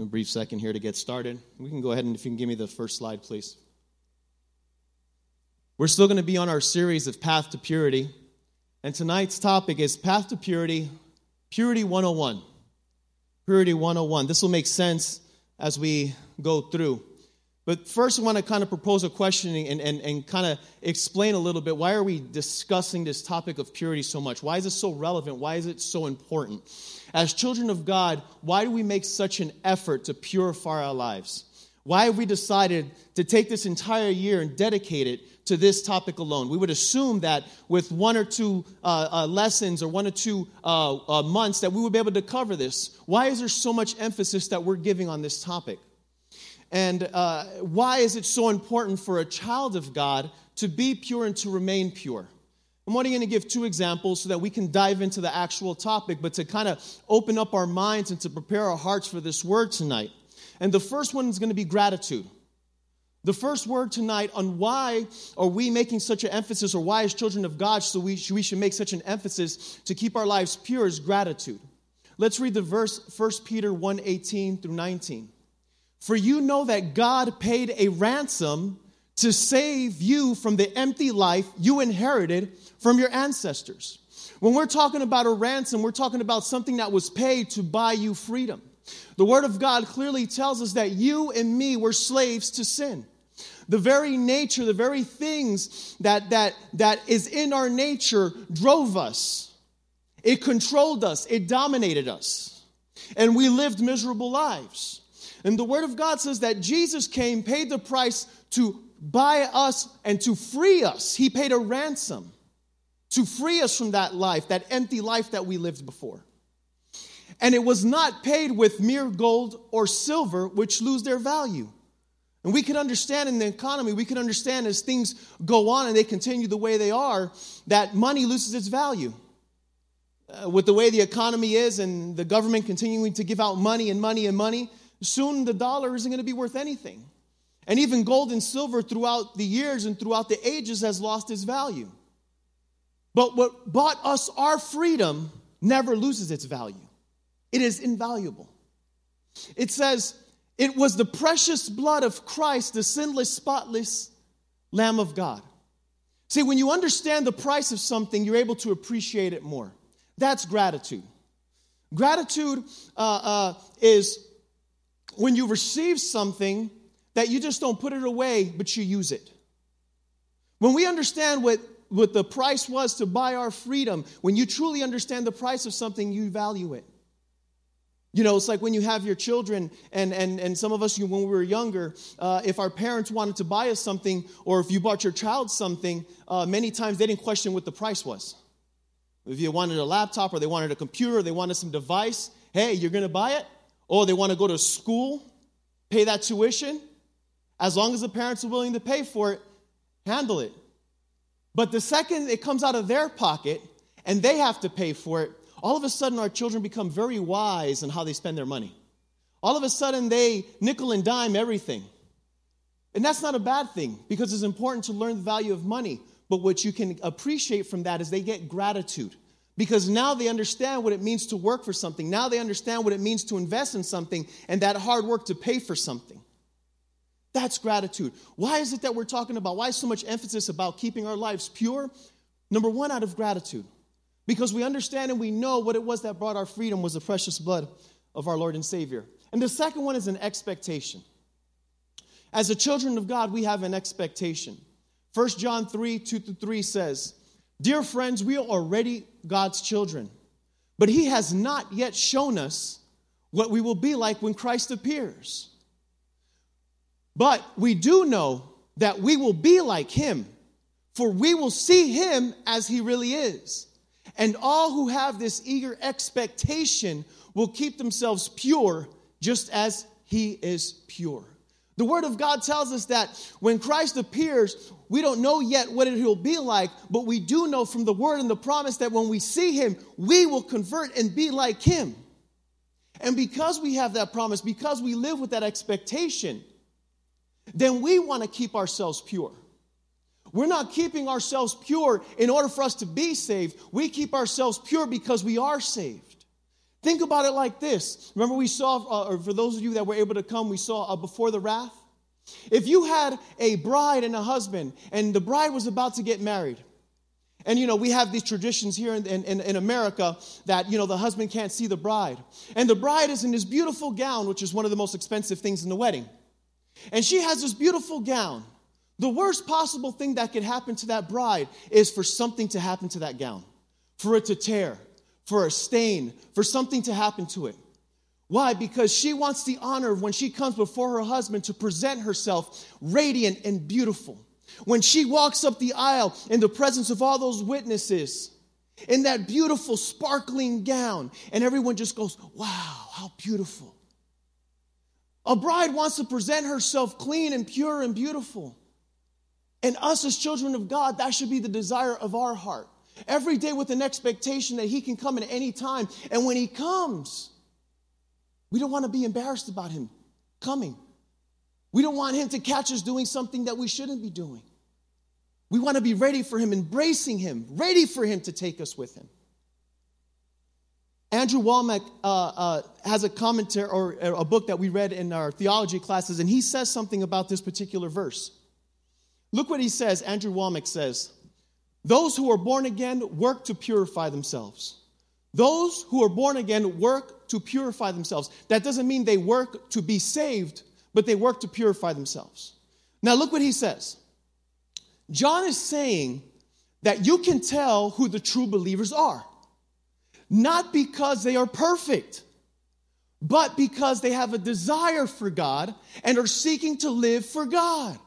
A brief second here to get started. We can go ahead and if you can give me the first slide, please. We're still going to be on our series of Path to Purity. And tonight's topic is Path to Purity, Purity 101. Purity 101. This will make sense as we go through. But first, I want to kind of propose a question and, and, and kind of explain a little bit why are we discussing this topic of purity so much? Why is it so relevant? Why is it so important? As children of God, why do we make such an effort to purify our lives? Why have we decided to take this entire year and dedicate it to this topic alone? We would assume that with one or two uh, uh, lessons or one or two uh, uh months that we would be able to cover this. Why is there so much emphasis that we're giving on this topic? And uh, why is it so important for a child of God to be pure and to remain pure? I'm only going to give two examples so that we can dive into the actual topic, but to kind of open up our minds and to prepare our hearts for this word tonight. And the first one is going to be gratitude. The first word tonight on why are we making such an emphasis, or why, as children of God, so we, we should make such an emphasis to keep our lives pure is gratitude. Let's read the verse 1 Peter 1 18 through 19. For you know that God paid a ransom to save you from the empty life you inherited from your ancestors. When we're talking about a ransom, we're talking about something that was paid to buy you freedom. The Word of God clearly tells us that you and me were slaves to sin. The very nature, the very things that, that, that is in our nature drove us. It controlled us, it dominated us. And we lived miserable lives. And the Word of God says that Jesus came, paid the price to buy us and to free us. He paid a ransom to free us from that life, that empty life that we lived before. And it was not paid with mere gold or silver, which lose their value. And we can understand in the economy, we can understand as things go on and they continue the way they are, that money loses its value. Uh, with the way the economy is and the government continuing to give out money and money and money, soon the dollar isn't going to be worth anything. And even gold and silver throughout the years and throughout the ages has lost its value. But what bought us our freedom never loses its value, it is invaluable. It says, It was the precious blood of Christ, the sinless, spotless Lamb of God. See, when you understand the price of something, you're able to appreciate it more. That's gratitude. Gratitude uh, uh, is when you receive something that you just don't put it away, but you use it. When we understand what, what the price was to buy our freedom, when you truly understand the price of something, you value it. You know, it's like when you have your children, and, and, and some of us, when we were younger, uh, if our parents wanted to buy us something, or if you bought your child something, uh, many times they didn't question what the price was. If you wanted a laptop, or they wanted a computer, or they wanted some device, hey, you're gonna buy it? Oh, they want to go to school, pay that tuition. As long as the parents are willing to pay for it, handle it. But the second it comes out of their pocket and they have to pay for it, all of a sudden our children become very wise in how they spend their money. All of a sudden they nickel and dime everything. And that's not a bad thing because it's important to learn the value of money. But what you can appreciate from that is they get gratitude because now they understand what it means to work for something. Now they understand what it means to invest in something and that hard work to pay for something. That's gratitude. Why is it that we're talking about? Why so much emphasis about keeping our lives pure? Number one, out of gratitude. Because we understand and we know what it was that brought our freedom was the precious blood of our Lord and Savior. And the second one is an expectation. As the children of God, we have an expectation. 1 John 3 2 to 3 says, Dear friends, we are already God's children, but He has not yet shown us what we will be like when Christ appears. But we do know that we will be like Him, for we will see Him as He really is. And all who have this eager expectation will keep themselves pure just as He is pure. The Word of God tells us that when Christ appears, we don't know yet what it will be like, but we do know from the Word and the promise that when we see Him, we will convert and be like Him. And because we have that promise, because we live with that expectation, then we want to keep ourselves pure. We're not keeping ourselves pure in order for us to be saved. We keep ourselves pure because we are saved. Think about it like this. Remember, we saw, uh, or for those of you that were able to come, we saw uh, before the wrath. If you had a bride and a husband, and the bride was about to get married, and you know, we have these traditions here in, in, in, America that, you know, the husband can't see the bride. And the bride is in this beautiful gown, which is one of the most expensive things in the wedding. And she has this beautiful gown. The worst possible thing that could happen to that bride is for something to happen to that gown, for it to tear, for a stain, for something to happen to it. Why? Because she wants the honor when she comes before her husband to present herself radiant and beautiful. When she walks up the aisle in the presence of all those witnesses, in that beautiful, sparkling gown, and everyone just goes, Wow, how beautiful. A bride wants to present herself clean and pure and beautiful. And us as children of God, that should be the desire of our heart. Every day with an expectation that He can come at any time. And when He comes, we don't want to be embarrassed about Him coming. We don't want Him to catch us doing something that we shouldn't be doing. We want to be ready for Him, embracing Him, ready for Him to take us with Him. Andrew Wommack uh, uh, has a commentary or a book that we read in our theology classes, and he says something about this particular verse. Look what he says. Andrew Wommack says, Those who are born again work to purify themselves. Those who are born again work to purify themselves. That doesn't mean they work to be saved, but they work to purify themselves. Now, look what he says. John is saying that you can tell who the true believers are not because they are perfect, but because they have a desire for God and are seeking to live for God.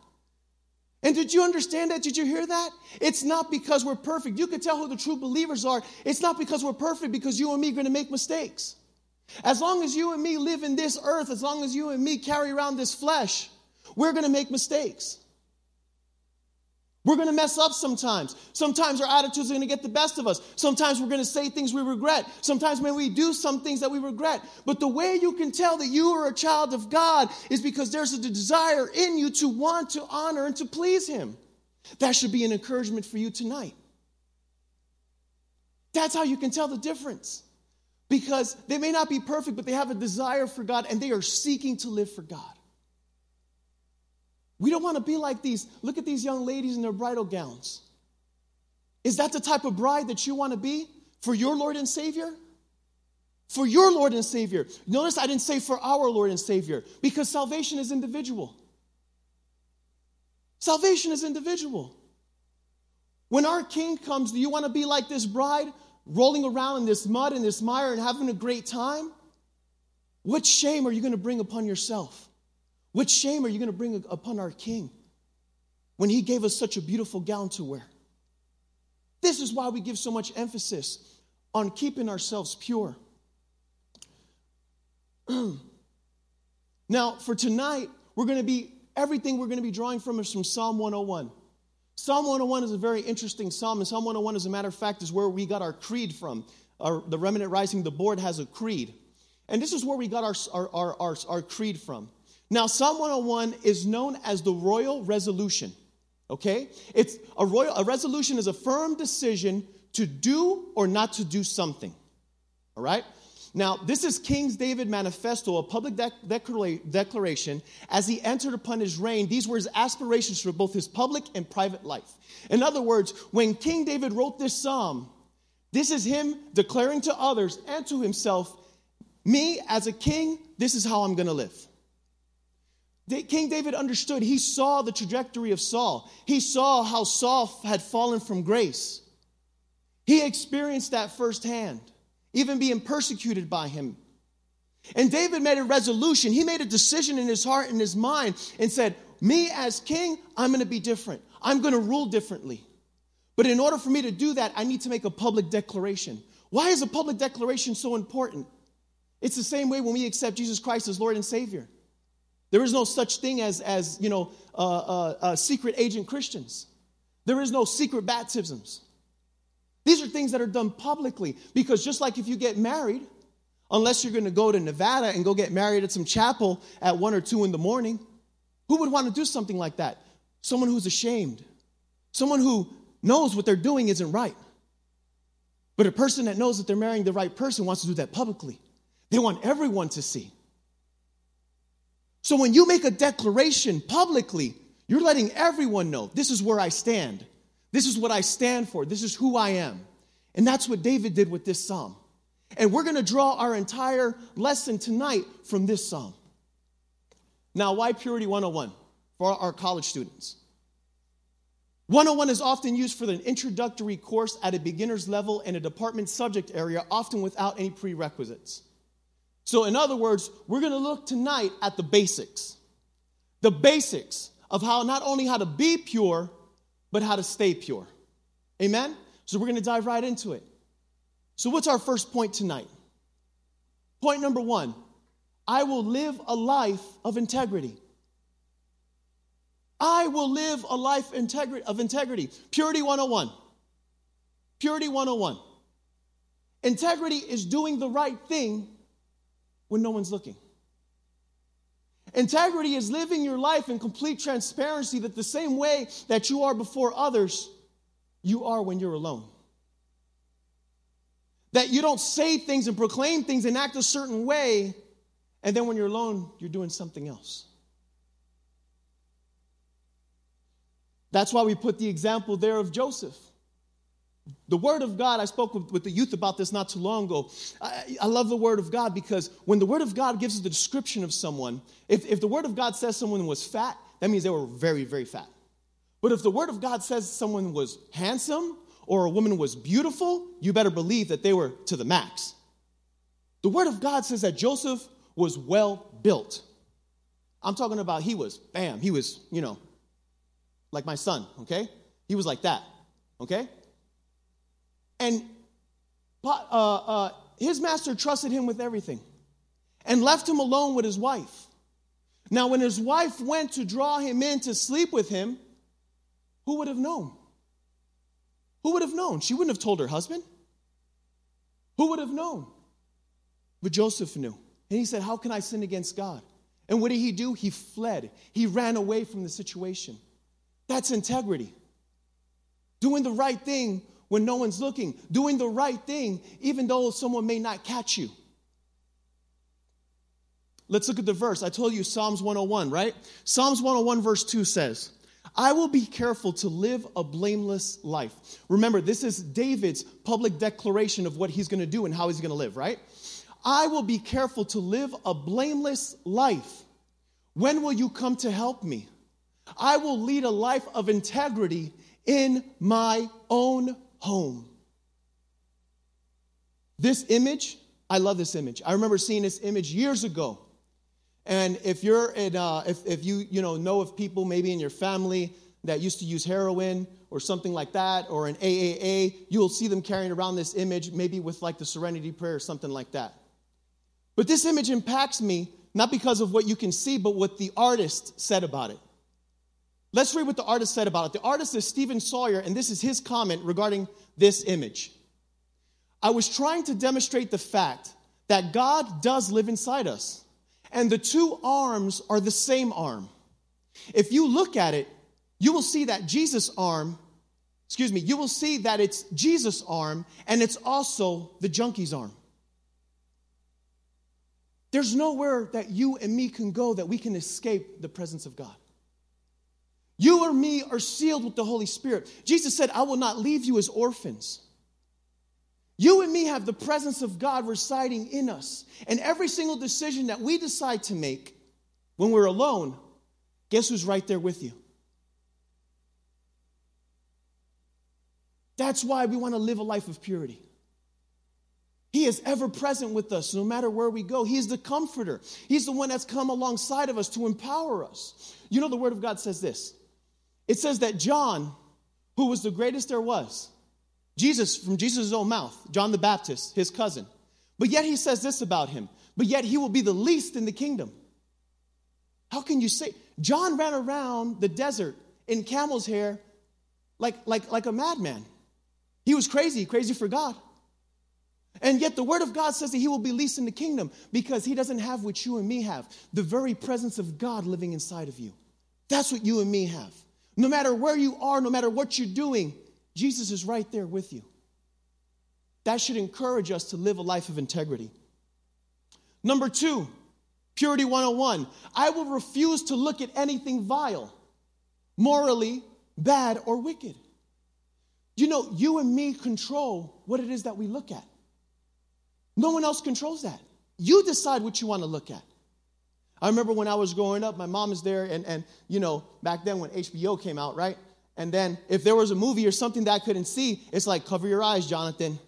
And did you understand that? Did you hear that? It's not because we're perfect. You can tell who the true believers are. It's not because we're perfect, because you and me are going to make mistakes. As long as you and me live in this earth, as long as you and me carry around this flesh, we're going to make mistakes. We're going to mess up sometimes. Sometimes our attitudes are going to get the best of us. Sometimes we're going to say things we regret. Sometimes when we do some things that we regret. But the way you can tell that you are a child of God is because there's a desire in you to want to honor and to please Him. That should be an encouragement for you tonight. That's how you can tell the difference. Because they may not be perfect, but they have a desire for God and they are seeking to live for God. We don't want to be like these. Look at these young ladies in their bridal gowns. Is that the type of bride that you want to be for your Lord and Savior? For your Lord and Savior. Notice I didn't say for our Lord and Savior because salvation is individual. Salvation is individual. When our King comes, do you want to be like this bride, rolling around in this mud and this mire and having a great time? What shame are you going to bring upon yourself? What shame are you going to bring upon our King when he gave us such a beautiful gown to wear? This is why we give so much emphasis on keeping ourselves pure. now, for tonight, we're going to be, everything we're going to be drawing from is from Psalm 101. Psalm 101 is a very interesting psalm, and Psalm 101, as a matter of fact, is where we got our creed from. Our, the Remnant Rising, the board has a creed. And this is where we got our, our, our, our creed from. Now, Psalm 101 is known as the royal resolution. Okay? It's a royal a resolution is a firm decision to do or not to do something. All right? Now, this is King David Manifesto, a public declaration. As he entered upon his reign, these were his aspirations for both his public and private life. In other words, when King David wrote this psalm, this is him declaring to others and to himself, Me as a king, this is how I'm gonna live. King David understood. He saw the trajectory of Saul. He saw how Saul had fallen from grace. He experienced that firsthand, even being persecuted by him. And David made a resolution. He made a decision in his heart and his mind and said, Me as king, I'm going to be different. I'm going to rule differently. But in order for me to do that, I need to make a public declaration. Why is a public declaration so important? It's the same way when we accept Jesus Christ as Lord and Savior. There is no such thing as, as you know, uh, uh, uh, secret agent Christians. There is no secret baptisms. These are things that are done publicly because just like if you get married, unless you're going to go to Nevada and go get married at some chapel at one or two in the morning, who would want to do something like that? Someone who's ashamed, someone who knows what they're doing isn't right. But a person that knows that they're marrying the right person wants to do that publicly. They want everyone to see. So when you make a declaration publicly, you're letting everyone know this is where I stand. This is what I stand for. This is who I am. And that's what David did with this psalm. And we're going to draw our entire lesson tonight from this psalm. Now, why Purity 101 for our college students? 101 is often used for an introductory course at a beginner's level in a department subject area, often without any prerequisites. So, in other words, we're going to look tonight at the basics. The basics of how not only how to be pure, but how to stay pure. Amen? So, we're going to dive right into it. So, what's our first point tonight? Point number one I will live a life of integrity. I will live a life of integrity. Purity 101. Purity 101. Integrity is doing the right thing when no one's looking. Integrity is living your life in complete transparency that the same way that you are before others, you are when you're alone. That you don't say things and proclaim things and act a certain way, and then when you're alone, you're doing something else. That's why we put the example there of Joseph. The Word of God, I spoke with, with, the youth about this not too long ago. I, I, love the Word of God because when the Word of God gives us the description of someone, if, if the Word of God says someone was fat, that means they were very, very fat. But if the Word of God says someone was handsome or a woman was beautiful, you better believe that they were to the max. The Word of God says that Joseph was well built. I'm talking about he was, bam, he was, you know, like my son, okay? He was like that, okay? And uh, uh, his master trusted him with everything and left him alone with his wife. Now, when his wife went to draw him in to sleep with him, who would have known? Who would have known? She wouldn't have told her husband. Who would have known? But Joseph knew. And he said, How can I sin against God? And what did he do? He fled. He ran away from the situation. That's integrity. Doing the right thing when no one's looking, doing the right thing even though someone may not catch you. Let's look at the verse. I told you Psalms 101, right? Psalms 101, verse 2 says, I will be careful to live a blameless life. Remember, this is David's public declaration of what he's going to do and how he's going to live, right? I will be careful to live a blameless life. When will you come to help me? I will lead a life of integrity in my own home. This image, I love this image. I remember seeing this image years ago. And if you're in, uh, if, if you, you know, know of people maybe in your family that used to use heroin or something like that, or an AAA, you'll see them carrying around this image, maybe with like the Serenity Prayer or something like that. But this image impacts me not because of what you can see, but what the artist said about it. Let's read what the artist said about it. The artist is Stephen Sawyer, and this is his comment regarding this image. I was trying to demonstrate the fact that God does live inside us, and the two arms are the same arm. If you look at it, you will see that Jesus' arm, excuse me, you will see that it's Jesus' arm, and it's also the junkie's arm. There's nowhere that you and me can go that we can escape the presence of God. You or me are sealed with the Holy Spirit. Jesus said, I will not leave you as orphans. You and me have the presence of God residing in us. And every single decision that we decide to make when we're alone, guess who's right there with you? That's why we want to live a life of purity. He is ever present with us no matter where we go. He's the comforter. He's the one that's come alongside of us to empower us. You know, the Word of God says this it says that John, who was the greatest there was, Jesus, from Jesus' own mouth, John the Baptist, his cousin, but yet he says this about him, but yet he will be the least in the kingdom. How can you say? John ran around the desert in camel's hair like, like, like a madman. He was crazy, crazy for God. And yet the word of God says that he will be least in the kingdom because he doesn't have what you and me have the very presence of God living inside of you. That's what you and me have. No matter where you are, no matter what you're doing, Jesus is right there with you. That should encourage us to live a life of integrity. Number two, Purity 101 I will refuse to look at anything vile, morally bad, or wicked. You know, you and me control what it is that we look at. No one else controls that. You decide what you want to look at. I remember when I was growing up, my mom is there, and, and you know, back then when HBO came out, right? And then if there was a movie or something that I couldn't see, it's like, cover your eyes, Jonathan.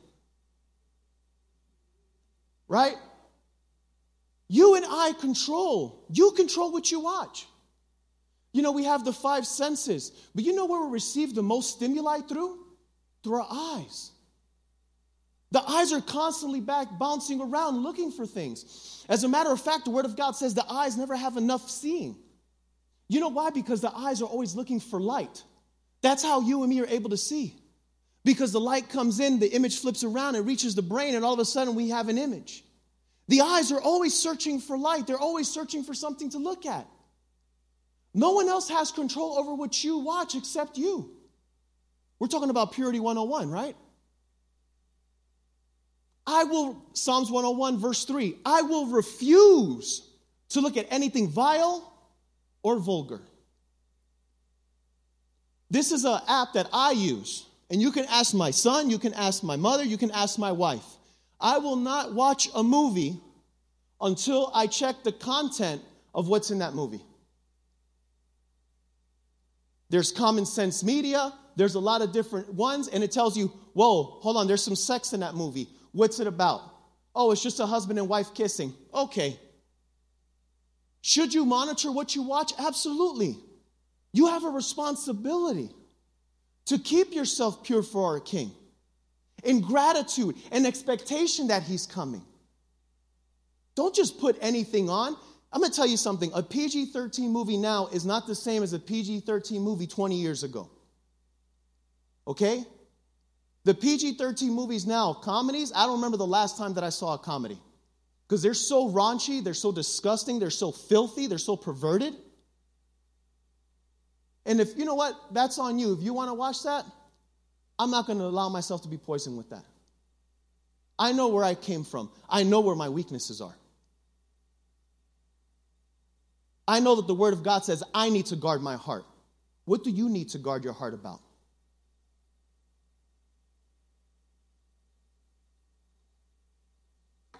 Right? You and I control. You control what you watch. You know, we have the five senses, but you know where we receive the most stimuli through? Through our eyes. The eyes are constantly back bouncing around looking for things. As a matter of fact, the Word of God says the eyes never have enough seeing. You know why? Because the eyes are always looking for light. That's how you and me are able to see. Because the light comes in, the image flips around, it reaches the brain, and all of a sudden we have an image. The eyes are always searching for light, they're always searching for something to look at. No one else has control over what you watch except you. We're talking about Purity 101, right? I will, Psalms 101, verse 3, I will refuse to look at anything vile or vulgar. This is an app that I use, and you can ask my son, you can ask my mother, you can ask my wife. I will not watch a movie until I check the content of what's in that movie. There's common sense media, there's a lot of different ones, and it tells you, whoa, hold on, there's some sex in that movie. What's it about? Oh, it's just a husband and wife kissing. Okay. Should you monitor what you watch? Absolutely. You have a responsibility to keep yourself pure for our King in gratitude and expectation that he's coming. Don't just put anything on. I'm going to tell you something. A PG 13 movie now is not the same as a PG 13 movie 20 years ago. Okay? The PG 13 movies now, comedies, I don't remember the last time that I saw a comedy. Because they're so raunchy, they're so disgusting, they're so filthy, they're so perverted. And if you know what, that's on you. If you want to watch that, I'm not going to allow myself to be poisoned with that. I know where I came from, I know where my weaknesses are. I know that the Word of God says I need to guard my heart. What do you need to guard your heart about?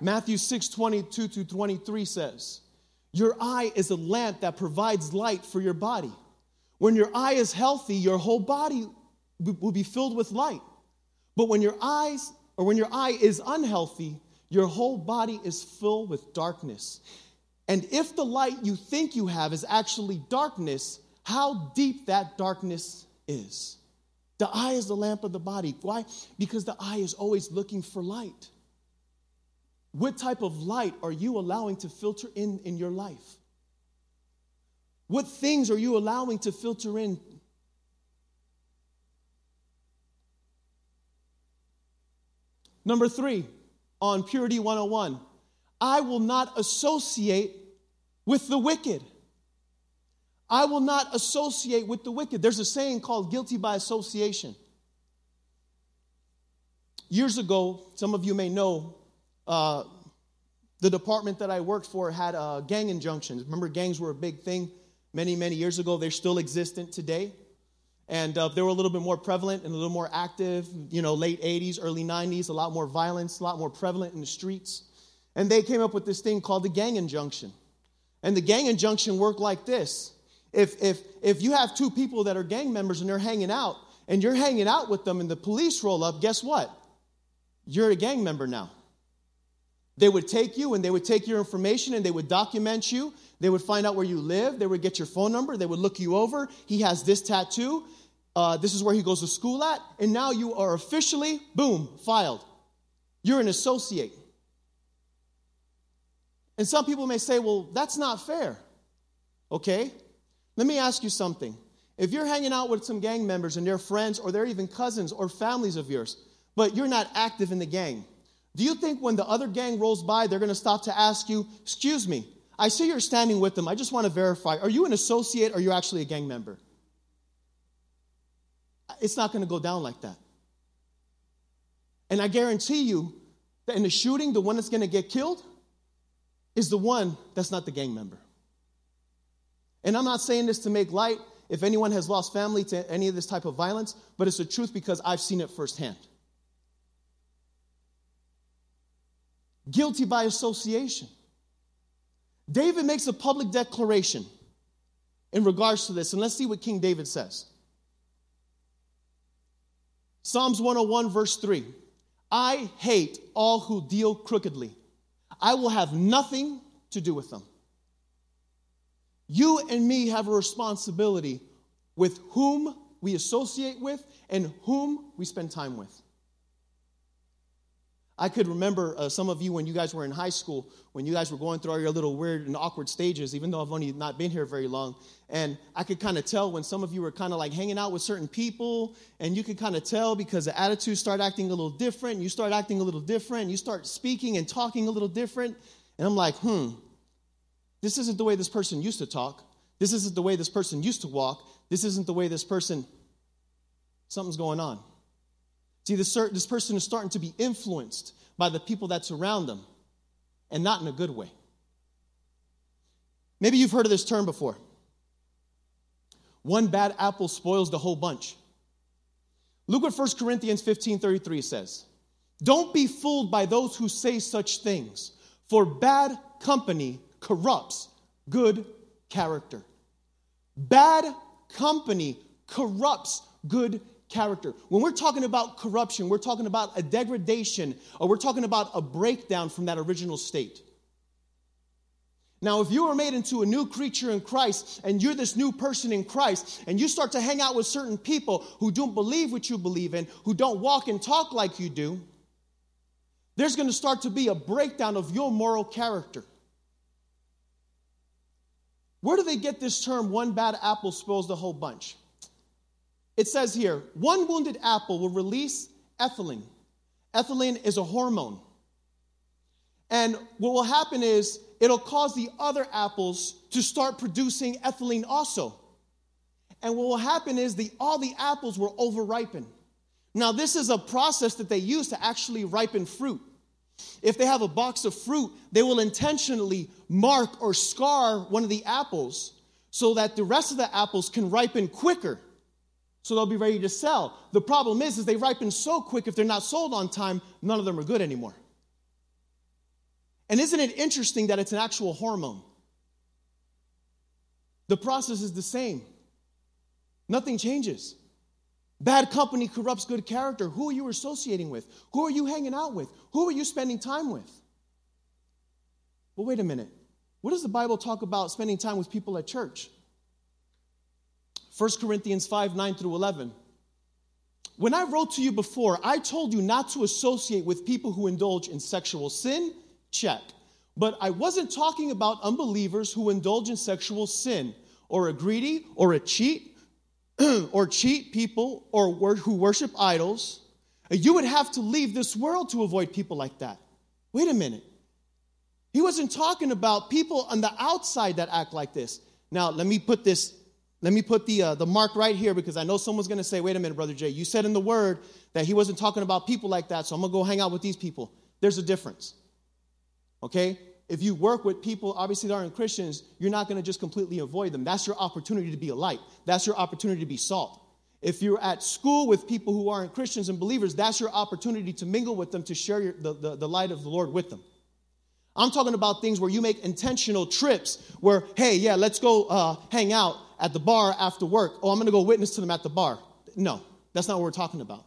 Matthew 6 22 to 23 says, Your eye is a lamp that provides light for your body. When your eye is healthy, your whole body will be filled with light. But when your eyes or when your eye is unhealthy, your whole body is filled with darkness. And if the light you think you have is actually darkness, how deep that darkness is. The eye is the lamp of the body. Why? Because the eye is always looking for light. What type of light are you allowing to filter in in your life? What things are you allowing to filter in? Number three, on Purity 101, I will not associate with the wicked. I will not associate with the wicked. There's a saying called guilty by association. Years ago, some of you may know, uh, the department that I worked for had uh, gang injunctions. Remember, gangs were a big thing many, many years ago. They're still existent today. And uh, they were a little bit more prevalent and a little more active, you know, late 80s, early 90s, a lot more violence, a lot more prevalent in the streets. And they came up with this thing called the gang injunction. And the gang injunction worked like this if, if, if you have two people that are gang members and they're hanging out, and you're hanging out with them and the police roll up, guess what? You're a gang member now. They would take you and they would take your information and they would document you. They would find out where you live. They would get your phone number. They would look you over. He has this tattoo. Uh, this is where he goes to school at. And now you are officially, boom, filed. You're an associate. And some people may say, well, that's not fair. Okay? Let me ask you something. If you're hanging out with some gang members and they're friends or they're even cousins or families of yours, but you're not active in the gang, do you think when the other gang rolls by, they're going to stop to ask you, Excuse me, I see you're standing with them. I just want to verify. Are you an associate or are you actually a gang member? It's not going to go down like that. And I guarantee you that in the shooting, the one that's going to get killed is the one that's not the gang member. And I'm not saying this to make light if anyone has lost family to any of this type of violence, but it's the truth because I've seen it firsthand. Guilty by association. David makes a public declaration in regards to this, and let's see what King David says. Psalms 101, verse 3 I hate all who deal crookedly, I will have nothing to do with them. You and me have a responsibility with whom we associate with and whom we spend time with. I could remember uh, some of you when you guys were in high school, when you guys were going through all your little weird and awkward stages, even though I've only not been here very long. And I could kind of tell when some of you were kind of like hanging out with certain people, and you could kind of tell because the attitudes start acting a little different, you start acting a little different, you start speaking and talking a little different. And I'm like, hmm, this isn't the way this person used to talk. This isn't the way this person used to walk. This isn't the way this person, something's going on. See, this, this person is starting to be influenced by the people that surround them, and not in a good way. Maybe you've heard of this term before. One bad apple spoils the whole bunch. Look what 1 Corinthians 15 33 says. Don't be fooled by those who say such things, for bad company corrupts good character. Bad company corrupts good character. When we're talking about corruption, we're talking about a degradation or we're talking about a breakdown from that original state. Now, if you are made into a new creature in Christ and you're this new person in Christ and you start to hang out with certain people who don't believe what you believe in, who don't walk and talk like you do, there's going to start to be a breakdown of your moral character. Where do they get this term, one bad apple spoils the whole bunch? It says here, one wounded apple will release ethylene. Ethylene is a hormone. And what will happen is it'll cause the other apples to start producing ethylene also. And what will happen is the, all the apples will over ripen. Now, this is a process that they use to actually ripen fruit. If they have a box of fruit, they will intentionally mark or scar one of the apples so that the rest of the apples can ripen quicker. So they'll be ready to sell. The problem is, is they ripen so quick, if they're not sold on time, none of them are good anymore. And isn't it interesting that it's an actual hormone? The process is the same. Nothing changes. Bad company corrupts good character. Who are you associating with? Who are you hanging out with? Who are you spending time with? Well, wait a minute. What does the Bible talk about spending time with people at church? 1 Corinthians 5 9 through 11. When I wrote to you before, I told you not to associate with people who indulge in sexual sin. Check. But I wasn't talking about unbelievers who indulge in sexual sin, or a greedy, or a cheat, or cheat people or wor- who worship idols, you would have to leave this world to avoid people like that. Wait a minute. He wasn't talking about people on the outside that act like this. Now, let me put this, let me put the, uh, the mark right here because I know someone's going to say, wait a minute, Brother Jay, you said in the word that he wasn't talking about people like that, so I'm going to go hang out with these people. There's a difference. Okay? if you work with people, obviously that aren't Christians, you're not going to just completely avoid them. That's your opportunity to be a light. That's your opportunity to be salt. If you're at school with people who aren't Christians and believers, that's your opportunity to mingle with them, to share your, the, the, the light of the Lord with them. I'm talking about things where you make intentional trips where, hey, yeah, let's go uh, hang out at the bar after work. Oh, I'm going to go witness to them at the bar. No, that's not what we're talking about.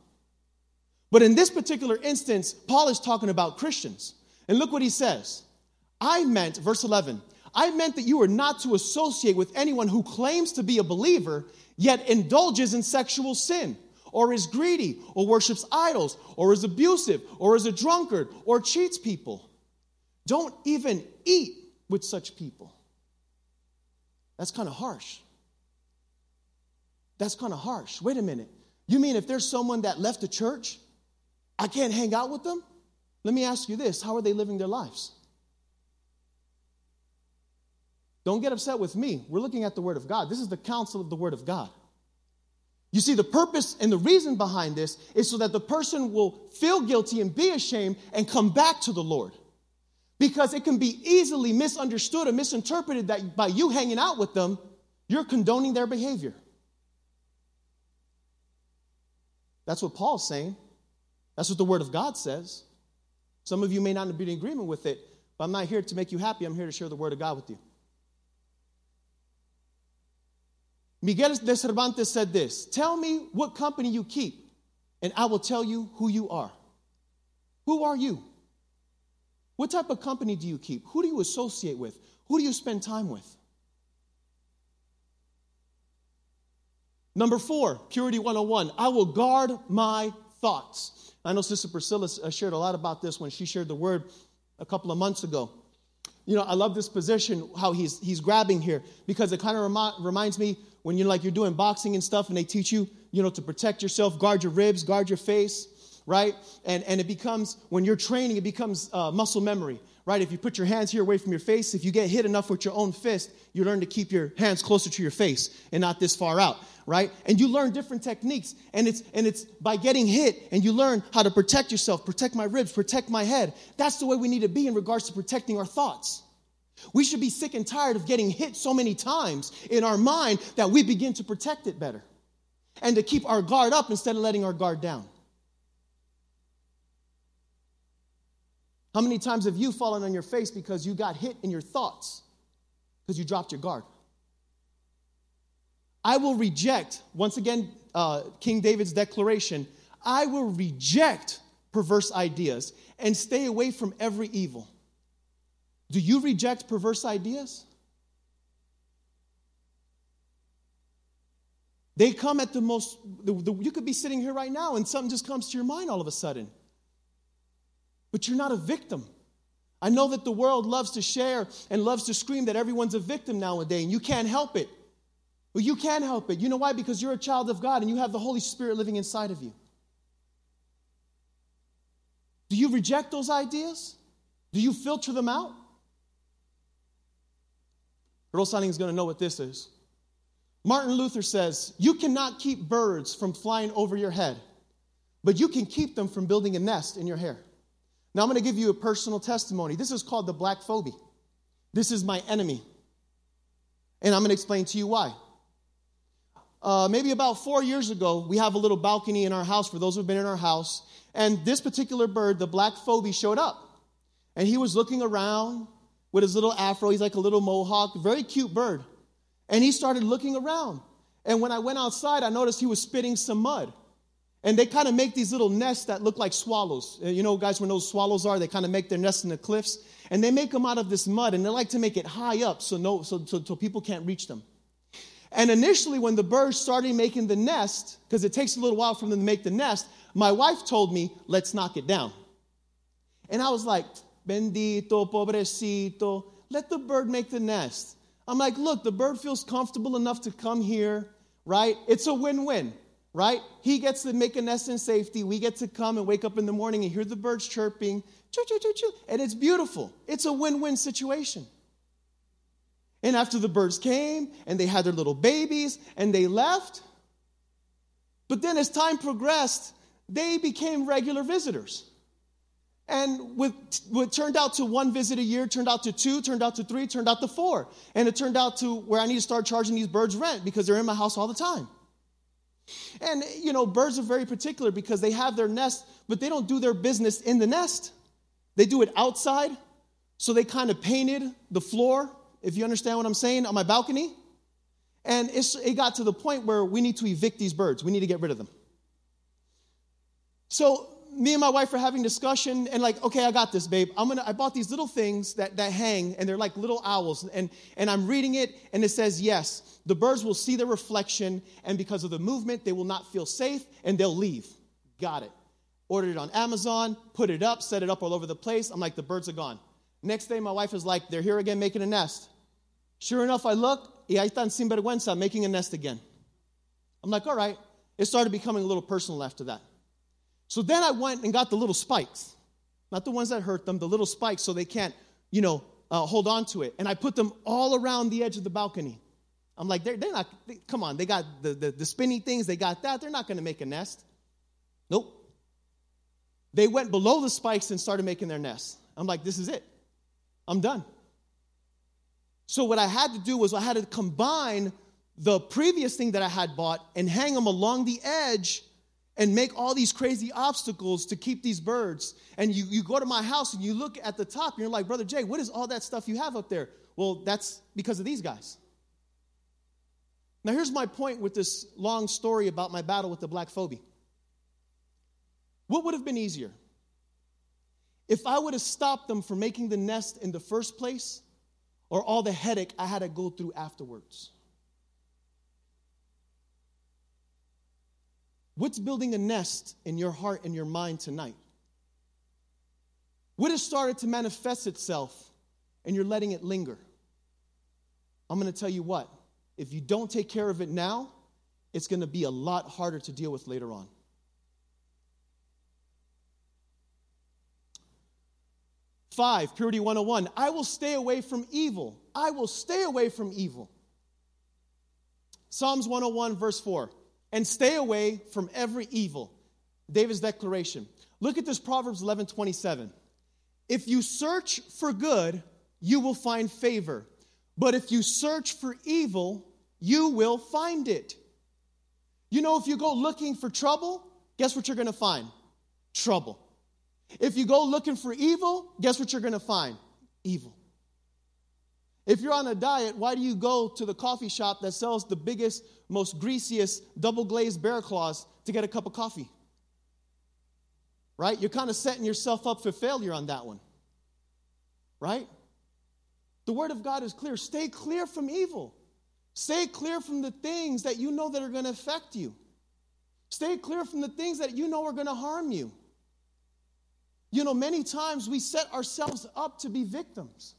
But in this particular instance, Paul is talking about Christians. And look what he says. I meant, verse 11, I meant that you are not to associate with anyone who claims to be a believer, yet indulges in sexual sin, or is greedy, or worships idols, or is abusive, or is a drunkard, or cheats people. Don't even eat with such people. That's kind of harsh. That's kind of harsh. Wait a minute. You mean if there's someone that left the church, I can't hang out with them? Let me ask you this how are they living their lives? Don't get upset with me. We're looking at the Word of God. This is the counsel of the Word of God. You see, the purpose and the reason behind this is so that the person will feel guilty and be ashamed and come back to the Lord. Because it can be easily misunderstood or misinterpreted that by you hanging out with them, you're condoning their behavior. That's what Paul's saying. That's what the Word of God says. Some of you may not be in agreement with it, but I'm not here to make you happy. I'm here to share the Word of God with you. Miguel de Cervantes said this Tell me what company you keep, and I will tell you who you are. Who are you? What type of company do you keep? Who do you associate with? Who do you spend time with? Number four, Purity 101 I will guard my thoughts. I know Sister Priscilla uh, shared a lot about this when she shared the word a couple of months ago. You know, I love this position, how he's, he's grabbing here, because it kind of remi- reminds me when you're like you're doing boxing and stuff and they teach you, you know, to protect yourself, guard your ribs, guard your face right? And, and it becomes, when you're training, it becomes uh, muscle memory, right? If you put your hands here away from your face, if you get hit enough with your own fist, you learn to keep your hands closer to your face and not this far out, right? And you learn different techniques. And it's, and it's by getting hit and you learn how to protect yourself, protect my ribs, protect my head. That's the way we need to be in regards to protecting our thoughts. We should be sick and tired of getting hit so many times in our mind that we begin to protect it better and to keep our guard up instead of letting our guard down. How many times have you fallen on your face because you got hit in your thoughts because you dropped your guard? I will reject, once again, uh, King David's declaration I will reject perverse ideas and stay away from every evil. Do you reject perverse ideas? They come at the most, the, the, you could be sitting here right now and something just comes to your mind all of a sudden. But you're not a victim. I know that the world loves to share and loves to scream that everyone's a victim nowadays, and you can't help it. But you can help it. You know why? Because you're a child of God and you have the Holy Spirit living inside of you. Do you reject those ideas? Do you filter them out? Rosaline is going to know what this is. Martin Luther says, You cannot keep birds from flying over your head, but you can keep them from building a nest in your hair. Now I'm going to give you a personal testimony. This is called the black phoebe. This is my enemy. And I'm going to explain to you why. Uh, maybe about four years ago, we have a little balcony in our house for those who've been in our house. And this particular bird, the black phoebe, showed up. And he was looking around with his little afro. He's like a little mohawk, very cute bird. And he started looking around. And when I went outside, I noticed he was spitting some mud. And they kind of make these little nests that look like swallows. Uh, you know, guys, when those swallows are, they kind of make their nests in the cliffs. And they make them out of this mud, and they like to make it high up so, no, so, so, so people can't reach them. And initially, when the birds started making the nest, because it takes a little while for them to make the nest, my wife told me, let's knock it down. And I was like, bendito, pobrecito, let the bird make the nest. I'm like, look, the bird feels comfortable enough to come here, right? It's a win win right? He gets to make a nest in safety. We get to come and wake up in the morning and hear the birds chirping, choo, choo, choo, choo, and it's beautiful. It's a win win situation. And after the birds came and they had their little babies and they left, but then as time progressed, they became regular visitors. And with what turned out to one visit a year, turned out to two, turned out to three, turned out to four. And it turned out to where I need to start charging these birds rent because they're in my house all the time. And, you know, birds are very particular because they have their nest, but they don't do their business in the nest. They do it outside. So they kind of painted the floor, if you understand what I'm saying, on my balcony. And it got to the point where we need to evict these birds. We need to get rid of them. So me and my wife are having discussion and like okay i got this babe. I'm gonna i bought these little things that, that hang and they're like little owls and and i'm reading it and it says yes the birds will see their reflection and because of the movement they will not feel safe and they'll leave. Got it. Ordered it on amazon put it up set it up all over the place. I'm like the birds are gone. Next day my wife is like they're here again making a nest. Sure enough i look y ahí están sinvergüenza making a nest again. I'm like all right. It started becoming a little personal after that so then I went and got the little spikes, not the ones that hurt them, the little spikes so they can't, you know, uh, hold on to it. And I put them all around the edge of the balcony. I'm like, they're, they're not, they, come on, they got the, the, the spinny things, they got that. They're not going to make a nest. Nope. They went below the spikes and started making their nest. I'm like, this is it. I'm done. So, what I had to do was I had to combine the previous thing that I had bought and hang them along the edge and make all these crazy obstacles to keep these birds. And you, you go to my house and you look at the top and you're like, Brother Jay, what is all that stuff you have up there? Well, that's because of these guys. Now, here's my point with this long story about my battle with the black phoebe. What would have been easier? If I would have stopped them from making the nest in the first place, or all the headache I had to go through afterwards. What's building a nest in your heart and your mind tonight? What has started to manifest itself and you're letting it linger? I'm going to tell you what, if you don't take care of it now, it's going to be a lot harder to deal with later on. Five, Purity 101. I will stay away from evil. I will stay away from evil. Psalms 101, verse 4 and stay away from every evil. David's declaration. Look at this Proverbs 11 27. If you search for good, you will find favor. But if you search for evil, you will find it. You know, if you go looking for trouble, guess what you're going to find? Trouble. If you go looking for evil, guess what you're going to find? Evil. If you're on a diet, why do you go to the coffee shop that sells the biggest, most greasiest double glazed bear claws to get a cup of coffee? Right? You're kind of setting yourself up for failure on that one. Right? The word of God is clear. Stay clear from evil. Stay clear from the things that you know that are going to affect you. Stay clear from the things that you know are going to harm you. You know, many times we set ourselves up to be victims.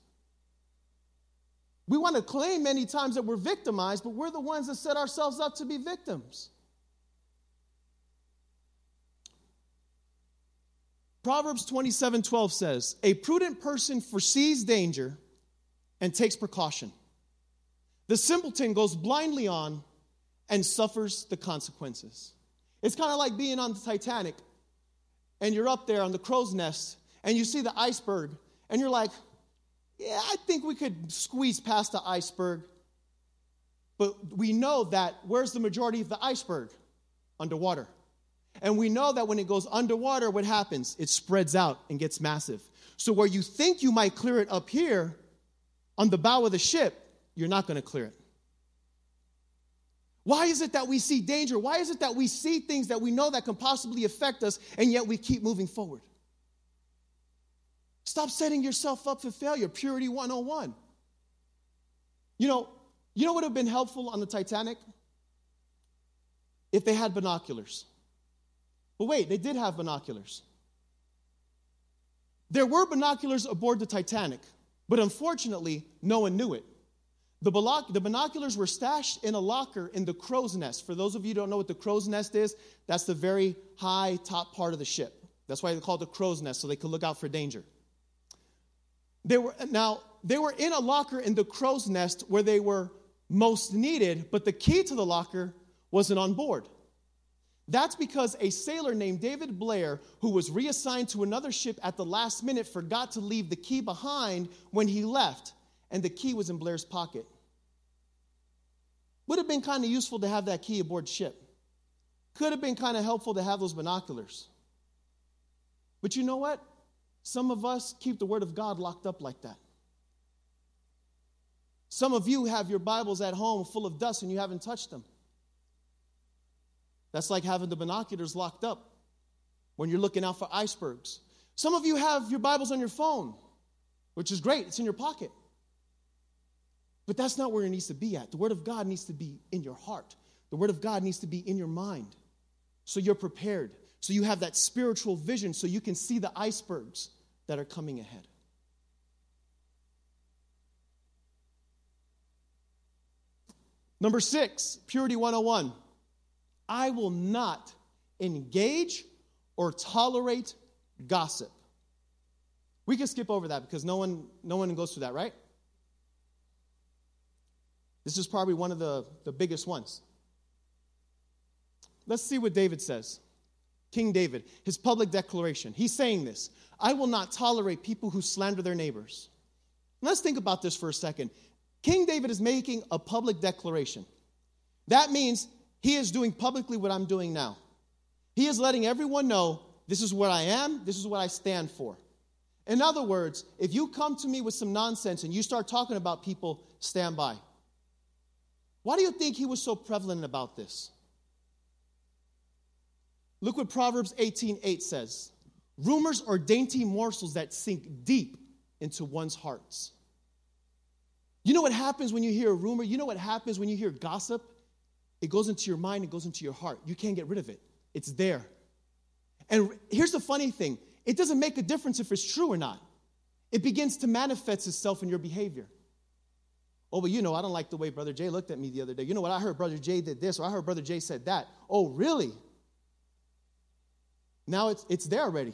We want to claim many times that we're victimized, but we're the ones that set ourselves up to be victims. Proverbs 27 12 says, A prudent person foresees danger and takes precaution. The simpleton goes blindly on and suffers the consequences. It's kind of like being on the Titanic and you're up there on the crow's nest and you see the iceberg and you're like, yeah, I think we could squeeze past the iceberg. But we know that where's the majority of the iceberg? Underwater. And we know that when it goes underwater, what happens? It spreads out and gets massive. So where you think you might clear it up here on the bow of the ship, you're not going to clear it. Why is it that we see danger? Why is it that we see things that we know that can possibly affect us and yet we keep moving forward? Stop setting yourself up for failure. Purity 101. You know, you know what would have been helpful on the Titanic? If they had binoculars. But wait, they did have binoculars. There were binoculars aboard the Titanic, but unfortunately, no one knew it. The, the, binoculars were stashed in a locker in the crow's nest. For those of you who don't know what the crow's nest is, that's the very high top part of the ship. That's why they call it the crow's nest, so they could look out for danger. They were now they were in a locker in the crow's nest where they were most needed, but the key to the locker wasn't on board. That's because a sailor named David Blair, who was reassigned to another ship at the last minute, forgot to leave the key behind when he left, and the key was in Blair's pocket. Would have been kind of useful to have that key aboard ship. Could have been kind of helpful to have those binoculars. But you know what? Some of us keep the Word of God locked up like that. Some of you have your Bibles at home full of dust and you haven't touched them. That's like having the binoculars locked up when you're looking out for icebergs. Some of you have your Bibles on your phone, which is great, it's in your pocket. But that's not where it needs to be at. The Word of God needs to be in your heart, the Word of God needs to be in your mind so you're prepared, so you have that spiritual vision, so you can see the icebergs that are coming ahead. Number six, Purity 101. I will not engage or tolerate gossip. We can skip over that because no one, no one goes through that, right? This is probably one of the, the biggest ones. Let's see what David says. King David, his public declaration. He's saying this I will not tolerate people who slander their neighbors. Let's think about this for a second. King David is making a public declaration. That means he is doing publicly what I'm doing now. He is letting everyone know this is what I am, this is what I stand for. In other words, if you come to me with some nonsense and you start talking about people, stand by. Why do you think he was so prevalent about this? Look what Proverbs 18:8 8 says. Rumors are dainty morsels that sink deep into one's hearts. You know what happens when you hear a rumor? You know what happens when you hear gossip? It goes into your mind, it goes into your heart. You can't get rid of it. It's there. And here's the funny thing it doesn't make a difference if it's true or not. It begins to manifest itself in your behavior. Oh, but you know, I don't like the way Brother Jay looked at me the other day. You know what? I heard Brother Jay did this, or I heard Brother Jay said that. Oh, really? Now it's, it's there already.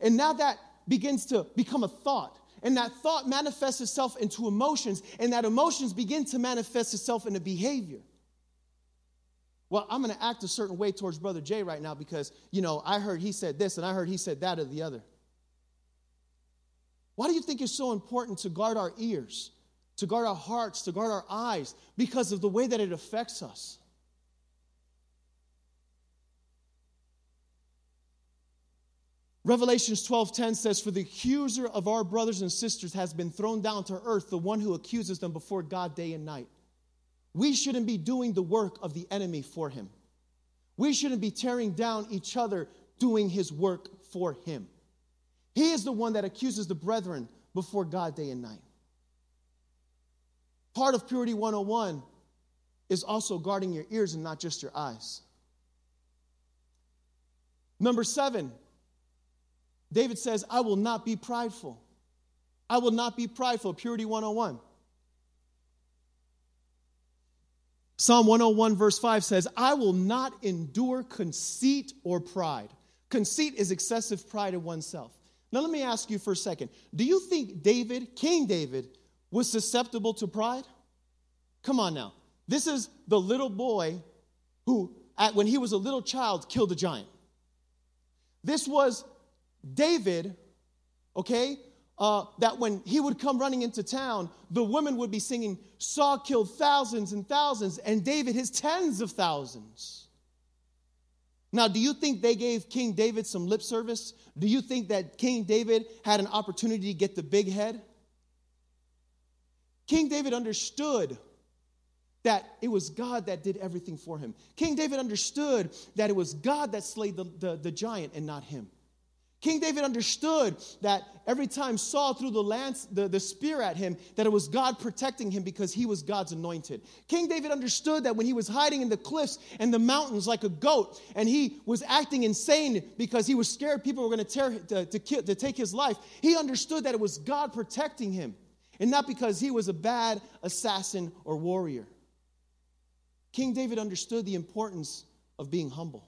And now that begins to become a thought. And that thought manifests itself into emotions, and that emotions begin to manifest itself in a behavior. Well, I'm going to act a certain way towards Brother Jay right now because, you know, I heard he said this and I heard he said that or the other. Why do you think it's so important to guard our ears, to guard our hearts, to guard our eyes? Because of the way that it affects us. Revelations 12:10 says, For the accuser of our brothers and sisters has been thrown down to earth, the one who accuses them before God day and night. We shouldn't be doing the work of the enemy for him. We shouldn't be tearing down each other doing his work for him. He is the one that accuses the brethren before God day and night. Part of Purity 101 is also guarding your ears and not just your eyes. Number seven, David says, I will not be prideful. I will not be prideful. Purity 101. Psalm 101, verse 5 says, I will not endure conceit or pride. Conceit is excessive pride of oneself. Now, let me ask you for a second do you think David, King David, was susceptible to pride? Come on now. This is the little boy who, at, when he was a little child, killed a giant. This was David, okay, uh, that when he would come running into town, the women would be singing, Saul killed thousands and thousands, and David his tens of thousands. Now, do you think they gave King David some lip service? Do you think that King David had an opportunity to get the big head? King David understood that it was God that did everything for him. King David understood that it was God that slayed the, the, the giant and not him. King David understood that every time Saul threw the lance, the, the spear at him, that it was God protecting him because he was God's anointed. King David understood that when he was hiding in the cliffs and the mountains like a goat, and he was acting insane because he was scared people were going to tear to, to, kill, to take his life, he understood that it was God protecting him, and not because he was a bad assassin or warrior. King David understood the importance of being humble.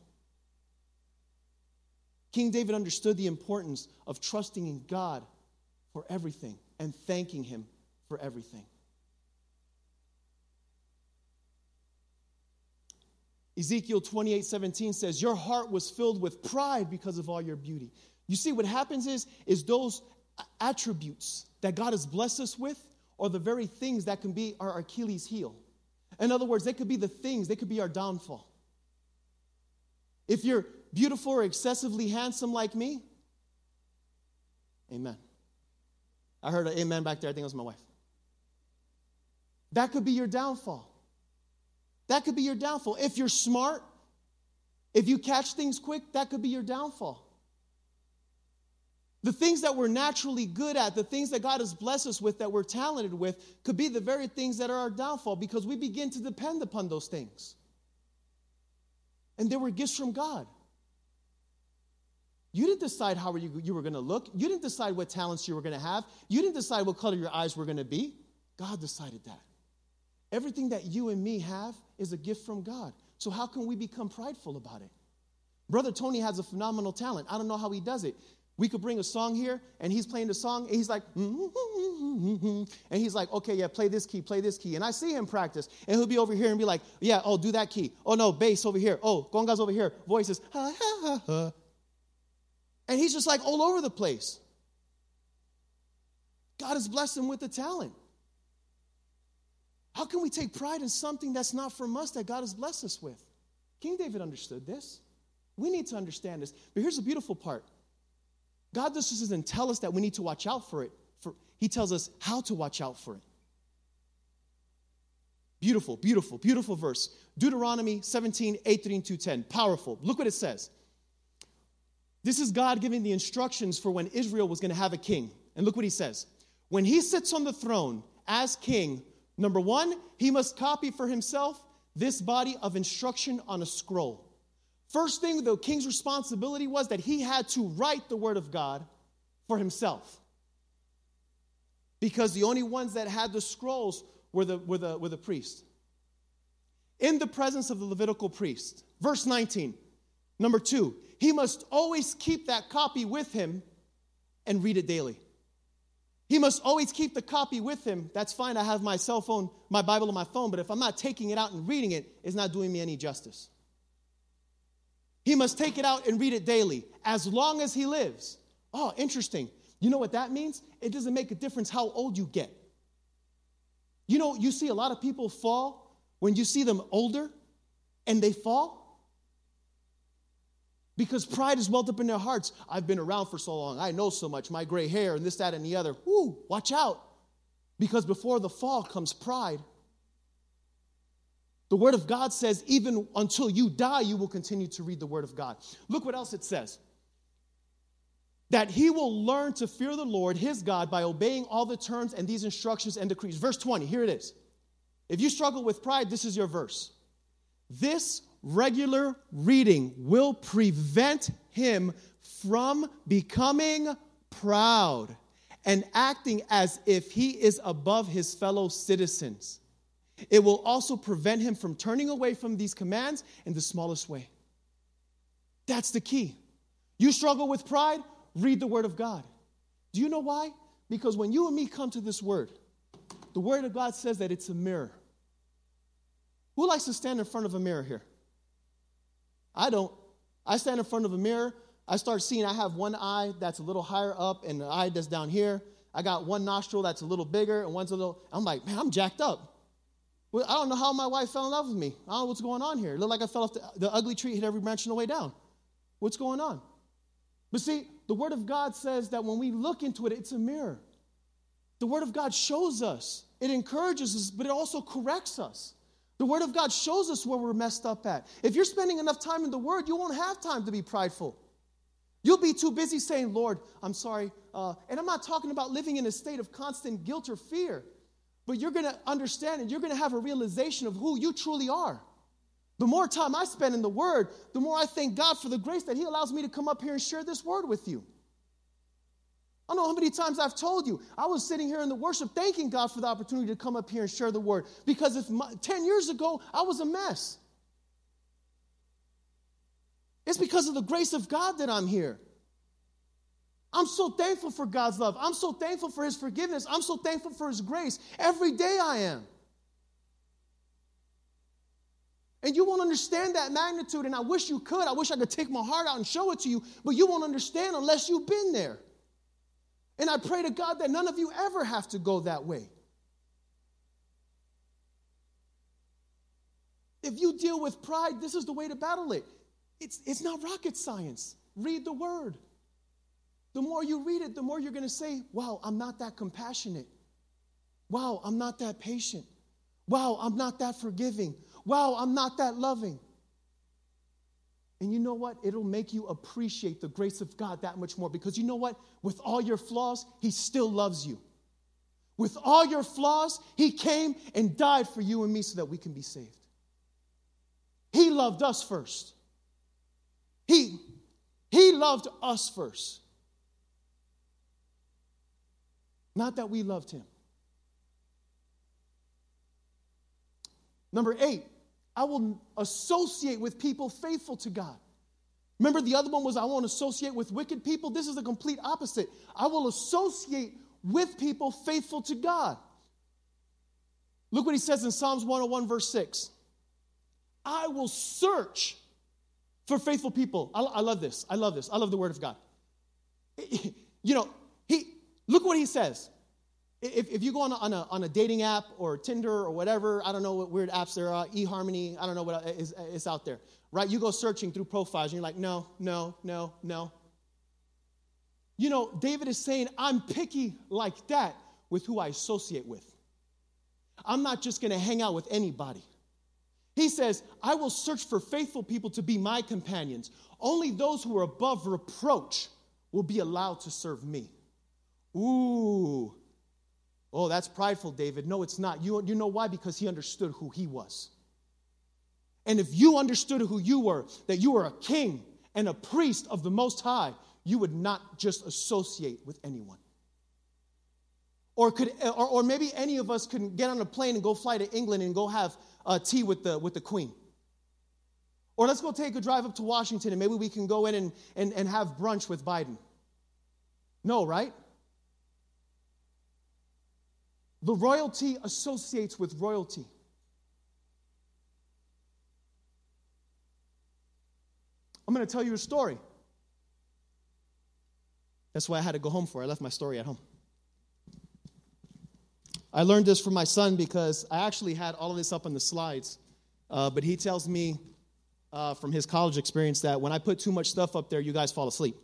King David understood the importance of trusting in God for everything and thanking Him for everything. Ezekiel 28 17 says, Your heart was filled with pride because of all your beauty. You see, what happens is, is those attributes that God has blessed us with are the very things that can be our Achilles heel. In other words, they could be the things, they could be our downfall. If you're beautiful or excessively handsome like me? Amen. I heard an amen back there. I think it was my wife. That could be your downfall. That could be your downfall. If you're smart, if you catch things quick, that could be your downfall. The things that we're naturally good at, the things that God has blessed us with, that we're talented with, could be the very things that are our downfall because we begin to depend upon those things. And they were gifts from God. You didn't decide how you, you were going to look. You didn't decide what talents you were going to have. You didn't decide what color your eyes were going to be. God decided that. Everything that you and me have is a gift from God. So, how can we become prideful about it? Brother Tony has a phenomenal talent. I don't know how he does it. we could bring a song here, and he's playing the song, and he's like, and he's like, okay, yeah, play this key, play this key. And I see him practice, and he'll be over here and be like, yeah, oh, do that key. Oh, no, bass over here. Oh, congas over here. Voices, ha, ha, ha, ha. And he's just like all over the place. God has blessed him with the talent. How can we take pride in something that's not from us that God has blessed us with? King David understood this. We need to understand this. But here's the beautiful part God doesn't tell us that we need to watch out for it, for, He tells us how to watch out for it. Beautiful, beautiful, beautiful verse. Deuteronomy 17, 8 through 10. Powerful. Look what it says. This is God giving the instructions for when Israel was going to have a king. And look what he says. When he sits on the throne as king, number one, he must copy for himself this body of instruction on a scroll. First thing, the king's responsibility was that he had to write the word of God for himself. Because the only ones that had the scrolls were the, were the, were the priest. In the presence of the Levitical priest. Verse 19. Number two, he must always keep that copy with him and read it daily. He must always keep the copy with him. That's fine. I have my cell phone, my Bible on my phone, but if I'm not taking it out and reading it, it's not doing me any justice. He must take it out and read it daily as long as he lives. Oh, interesting. You know what that means? It doesn't make a difference how old you get. You know, you see a lot of people fall when you see them older and they fall because pride is welled up in their hearts. I've been around for so long. I know so much. My gray hair and this, that, and the other. Whoo, watch out. Because before the fall comes pride. The Word of God says, even until you die, you will continue to read the Word of God. Look what else it says that he will learn to fear the Lord his God by obeying all the terms and these instructions and decrees. Verse 20, here it is. If you struggle with pride, this is your verse. This regular reading will prevent him from becoming proud and acting as if he is above his fellow citizens. It will also prevent him from turning away from these commands in the smallest way. That's the key. You struggle with pride, read the Word of God. Do you know why? Because when you and me come to this Word, the Word of God says that it's a mirror. Who likes to stand in front of a mirror here? I don't. I stand in front of a mirror. I start seeing I have one eye that's a little higher up and the eye that's down here. I got one nostril that's a little bigger and one's a little. I'm like, man, I'm jacked up. Well, I don't know how my wife fell in love with me. I don't know what's going on here. It looked like I fell off the, the ugly tree, hit every branch on the way down. What's going on? But see, the Word of God says that when we look into it, it's a mirror. The Word of God shows us, it encourages us, but it also corrects us. The Word of God shows us where we're messed up at. If you're spending enough time in the Word, you won't have time to be prideful. You'll be too busy saying, Lord, I'm sorry. Uh, and I'm not talking about living in a state of constant guilt or fear. But you're going to understand and you're going to have a realization of who you truly are. The more time I spend in the Word, the more I thank God for the grace that He allows me to come up here and share this Word with you. I don't know how many times I've told you. I was sitting here in the worship thanking God for the opportunity to come up here and share the Word. Because if my, 10 years ago, I was a mess. It's because of the grace of God that I'm here. I'm so thankful for God's love. I'm so thankful for His forgiveness. I'm so thankful for His grace. Every day I am. And you won't understand that magnitude, and I wish you could. I wish I could take my heart out and show it to you, but you won't understand unless you've been there. And I pray to God that none of you ever have to go that way. If you deal with pride, this is the way to battle it. It's, it's not rocket science. Read the word. The more you read it, the more you're going to say, wow, I'm not that compassionate. Wow, I'm not that patient. Wow, I'm not that forgiving. Wow, I'm not that loving. And you know what? It'll make you appreciate the grace of God that much more because you know what? With all your flaws, He still loves you. With all your flaws, He came and died for you and me so that we can be saved. He loved us first. He, he loved us first. Not that we loved him. Number eight, I will associate with people faithful to God. Remember, the other one was I won't associate with wicked people. This is the complete opposite. I will associate with people faithful to God. Look what he says in Psalms 101, verse 6. I will search for faithful people. I, I love this. I love this. I love the word of God. You know, he look what he says. If, if you go on a, on, a, on a dating app or Tinder or whatever, I don't know what weird apps there are, eHarmony, I don't know what uh, is, uh, is out there, right? You go searching through profiles and you're like, no, no, no, no. You know, David is saying, I'm picky like that with who I associate with. I'm not just going to hang out with anybody. He says, I will search for faithful people to be my companions. Only those who are above reproach will be allowed to serve me. Ooh. Oh, that's prideful, David. No, it's not. You, you know why? Because he understood who he was. And if you understood who you were, that you were a king and a priest of the Most High, you would not just associate with anyone. Or, could, or, or maybe any of us could get on a plane and go fly to England and go have uh, tea with the, with the Queen. Or let's go take a drive up to Washington and maybe we can go in and, and, and have brunch with Biden. No, right? The royalty associates with royalty. I'm going to tell you a story. That's why I had to go home for. I left my story at home. I learned this from my son because I actually had all of this up on the slides, uh, but he tells me uh, from his college experience that when I put too much stuff up there, you guys fall asleep.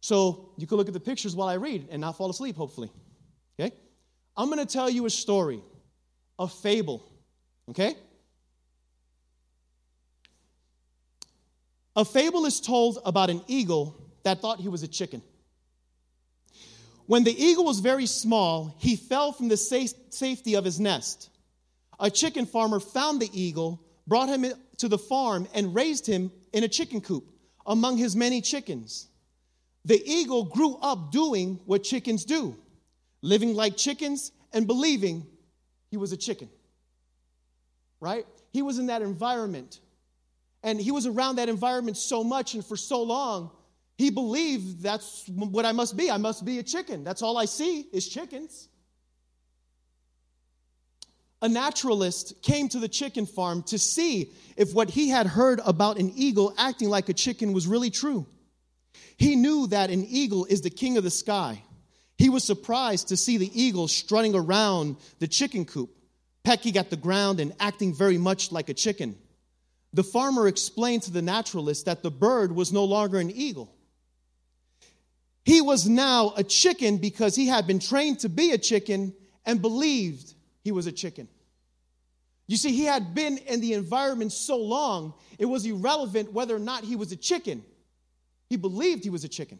So you can look at the pictures while I read and not fall asleep, hopefully. Okay? I'm going to tell you a story, a fable. Okay? A fable is told about an eagle that thought he was a chicken. When the eagle was very small, he fell from the safety of his nest. A chicken farmer found the eagle, brought him to the farm, and raised him in a chicken coop among his many chickens. The eagle grew up doing what chickens do, living like chickens and believing he was a chicken. Right? He was in that environment. And he was around that environment so much and for so long he believed that's what I must be. I must be a chicken. That's all I see is chickens. A naturalist came to the chicken farm to see if what he had heard about an eagle acting like a chicken was really true. He knew that an eagle is the king of the sky. He was surprised to see the eagle strutting around the chicken coop, pecking at the ground and acting very much like a chicken. The farmer explained to the naturalist that the bird was no longer an eagle. He was now a chicken because he had been trained to be a chicken and believed he was a chicken. You see, he had been in the environment so long, it was irrelevant whether or not he was a chicken. He believed he was a chicken.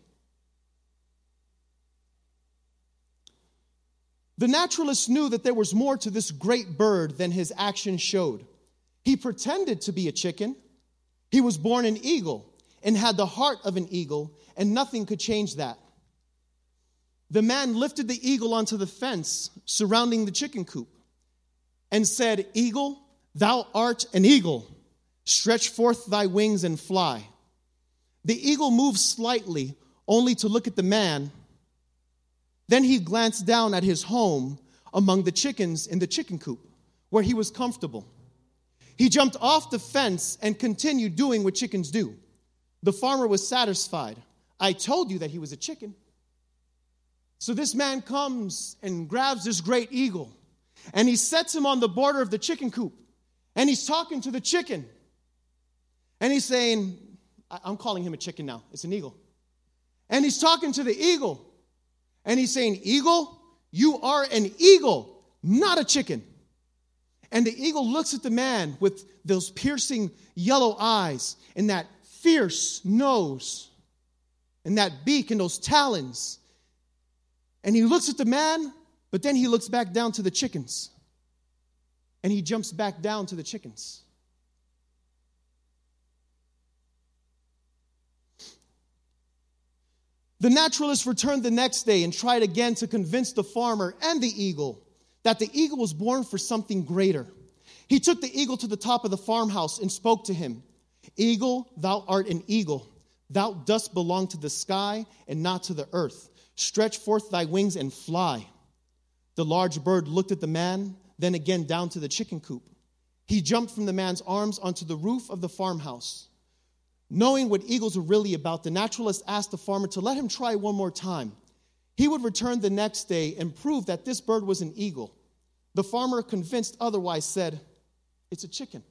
The naturalist knew that there was more to this great bird than his actions showed. He pretended to be a chicken. He was born an eagle and had the heart of an eagle, and nothing could change that. The man lifted the eagle onto the fence surrounding the chicken coop and said, Eagle, thou art an eagle. Stretch forth thy wings and fly. The eagle moved slightly, only to look at the man. Then he glanced down at his home among the chickens in the chicken coop, where he was comfortable. He jumped off the fence and continued doing what chickens do. The farmer was satisfied. I told you that he was a chicken. So this man comes and grabs this great eagle and he sets him on the border of the chicken coop and he's talking to the chicken. And he's saying, I'm calling him a chicken now, it's an eagle. And he's talking to the eagle and he's saying, Eagle, you are an eagle, not a chicken. And the eagle looks at the man with those piercing yellow eyes and that fierce nose and that beak and those talons. And he looks at the man, but then he looks back down to the chickens. And he jumps back down to the chickens. The naturalist returned the next day and tried again to convince the farmer and the eagle that the eagle was born for something greater. He took the eagle to the top of the farmhouse and spoke to him Eagle, thou art an eagle. Thou dost belong to the sky and not to the earth. Stretch forth thy wings and fly. The large bird looked at the man, then again down to the chicken coop. He jumped from the man's arms onto the roof of the farmhouse. Knowing what eagles were really about, the naturalist asked the farmer to let him try one more time. He would return the next day and prove that this bird was an eagle. The farmer, convinced otherwise, said, It's a chicken.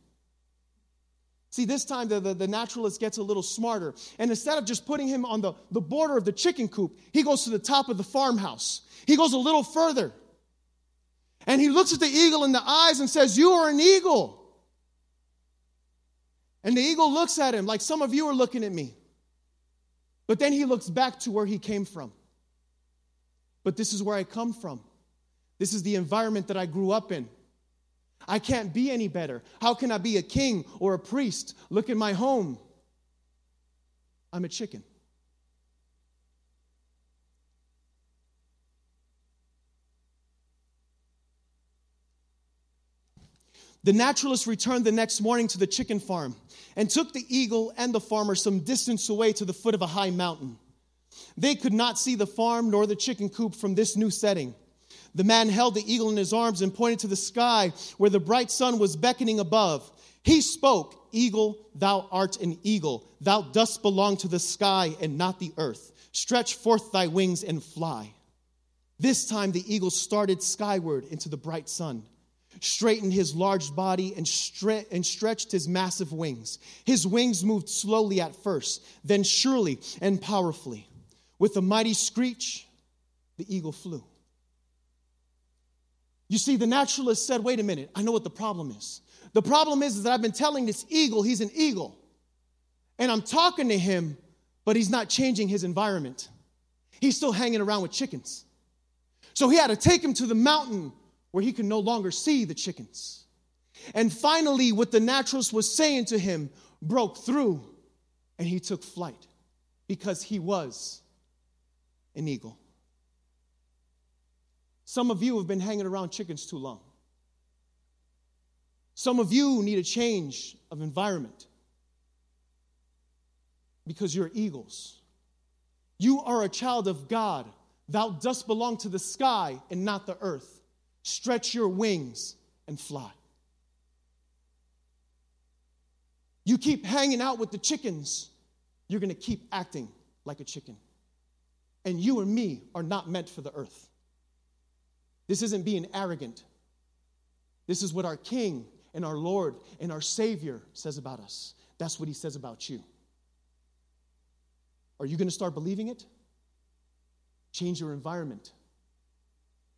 See, this time the, the, the, naturalist gets a little smarter. And instead of just putting him on the, the border of the chicken coop, he goes to the top of the farmhouse. He goes a little further. And he looks at the eagle in the eyes and says, You are an eagle. And the eagle looks at him like some of you are looking at me. But then he looks back to where he came from. But this is where I come from. This is the environment that I grew up in. I can't be any better. How can I be a king or a priest? Look at my home. I'm a chicken. The naturalist returned the next morning to the chicken farm and took the eagle and the farmer some distance away to the foot of a high mountain. They could not see the farm nor the chicken coop from this new setting. The man held the eagle in his arms and pointed to the sky where the bright sun was beckoning above. He spoke, Eagle, thou art an eagle. Thou dost belong to the sky and not the earth. Stretch forth thy wings and fly. This time the eagle started skyward into the bright sun, straightened his large body, and, stre- and stretched his massive wings. His wings moved slowly at first, then surely and powerfully. With a mighty screech, the eagle flew. You see, the naturalist said, wait a minute, I know what the problem is. The problem is, is that I've been telling this eagle he's an eagle. And I'm talking to him, but he's not changing his environment. He's still hanging around with chickens. So he had to take him to the mountain where he could no longer see the chickens. And finally, what the naturalist was saying to him broke through, and he took flight because he was an eagle. Some of you have been hanging around chickens too long. Some of you need a change of environment because you're eagles. You are a child of God. Thou dost belong to the sky and not the earth. Stretch your wings and fly. You keep hanging out with the chickens, you're going to keep acting like a chicken. And you and me are not meant for the earth. This isn't being arrogant. This is what our King and our Lord and our Savior says about us. That's what He says about you. Are you going to start believing it? Change your environment.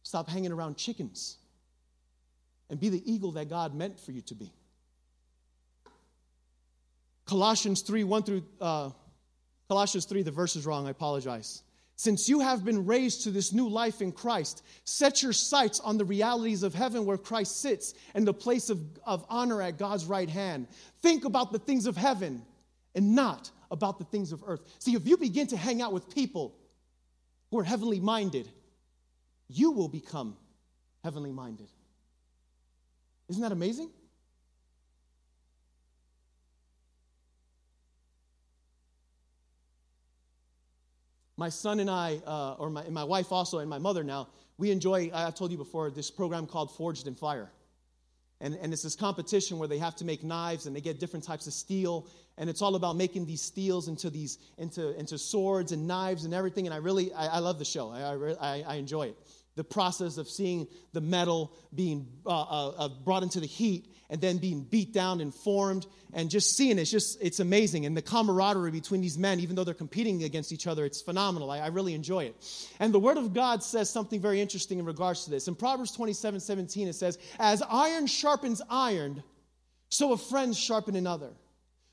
Stop hanging around chickens and be the eagle that God meant for you to be. Colossians 3 1 through, uh, Colossians 3, the verse is wrong, I apologize. Since you have been raised to this new life in Christ, set your sights on the realities of heaven where Christ sits and the place of, of honor at God's right hand. Think about the things of heaven and not about the things of earth. See, if you begin to hang out with people who are heavenly minded, you will become heavenly minded. Isn't that amazing? my son and I, uh, or my, my wife also, and my mother now, we enjoy, I've told you before, this program called Forged in Fire. And, and it's this competition where they have to make knives and they get different types of steel. And it's all about making these steels into, these, into, into swords and knives and everything. And I really, I, I love the show. I, I, I enjoy it the process of seeing the metal being uh, uh, uh, brought into the heat and then being beat down and formed and just seeing it, it's just it's amazing. And the camaraderie between these men even though they're competing against each other it's phenomenal. I, I really enjoy it. And the word of god says something very interesting in regards to this. In proverbs 27 17 it says as iron sharpens iron so a friend sharpen another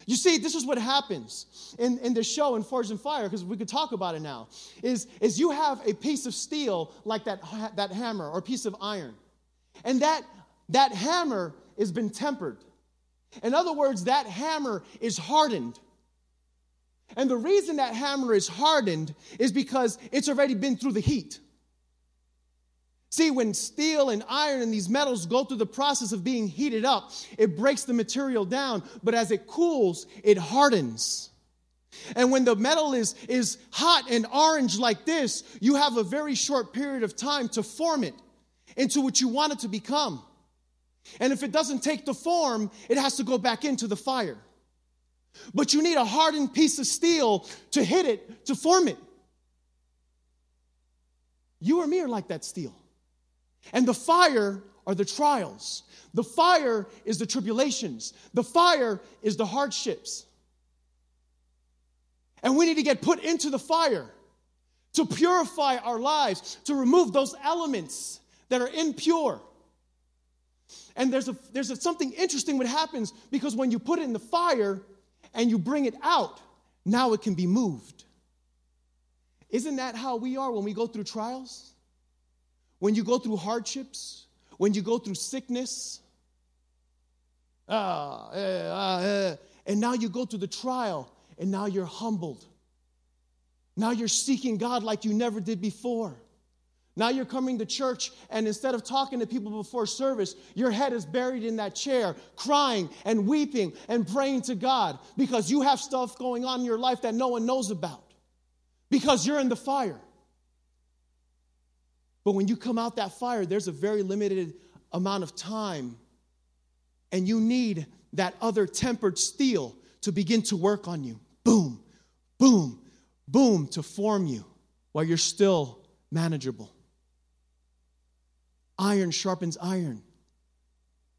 you see, this is what happens in, in the show in Forged in Fire, because we could talk about it now, is, is you have a piece of steel like that, that hammer or piece of iron. And that, that hammer has been tempered. In other words, that hammer is hardened. And the reason that hammer is hardened is because it's already been through the heat. See, when steel and iron and these metals go through the process of being heated up, it breaks the material down, but as it cools, it hardens. And when the metal is, is hot and orange like this, you have a very short period of time to form it into what you want it to become. And if it doesn't take the form, it has to go back into the fire. But you need a hardened piece of steel to hit it, to form it. You or me are like that steel. And the fire are the trials. The fire is the tribulations. The fire is the hardships. And we need to get put into the fire to purify our lives, to remove those elements that are impure. And there's, a, there's a, something interesting what happens because when you put it in the fire and you bring it out, now it can be moved. Isn't that how we are when we go through trials? When you go through hardships? When you go through sickness? Ah, eh, ah, eh. And now you go through the trial and now you're humbled. Now you're seeking God like you never did before. Now you're coming to church, and instead of talking to people before service, your head is buried in that chair, crying and weeping and praying to God because you have stuff going on in your life that no one knows about because you're in the fire. But when you come out that fire, there's a very limited amount of time, and you need that other tempered steel to begin to work on you. Boom, boom, boom, to form you while you're still manageable. Iron sharpens iron.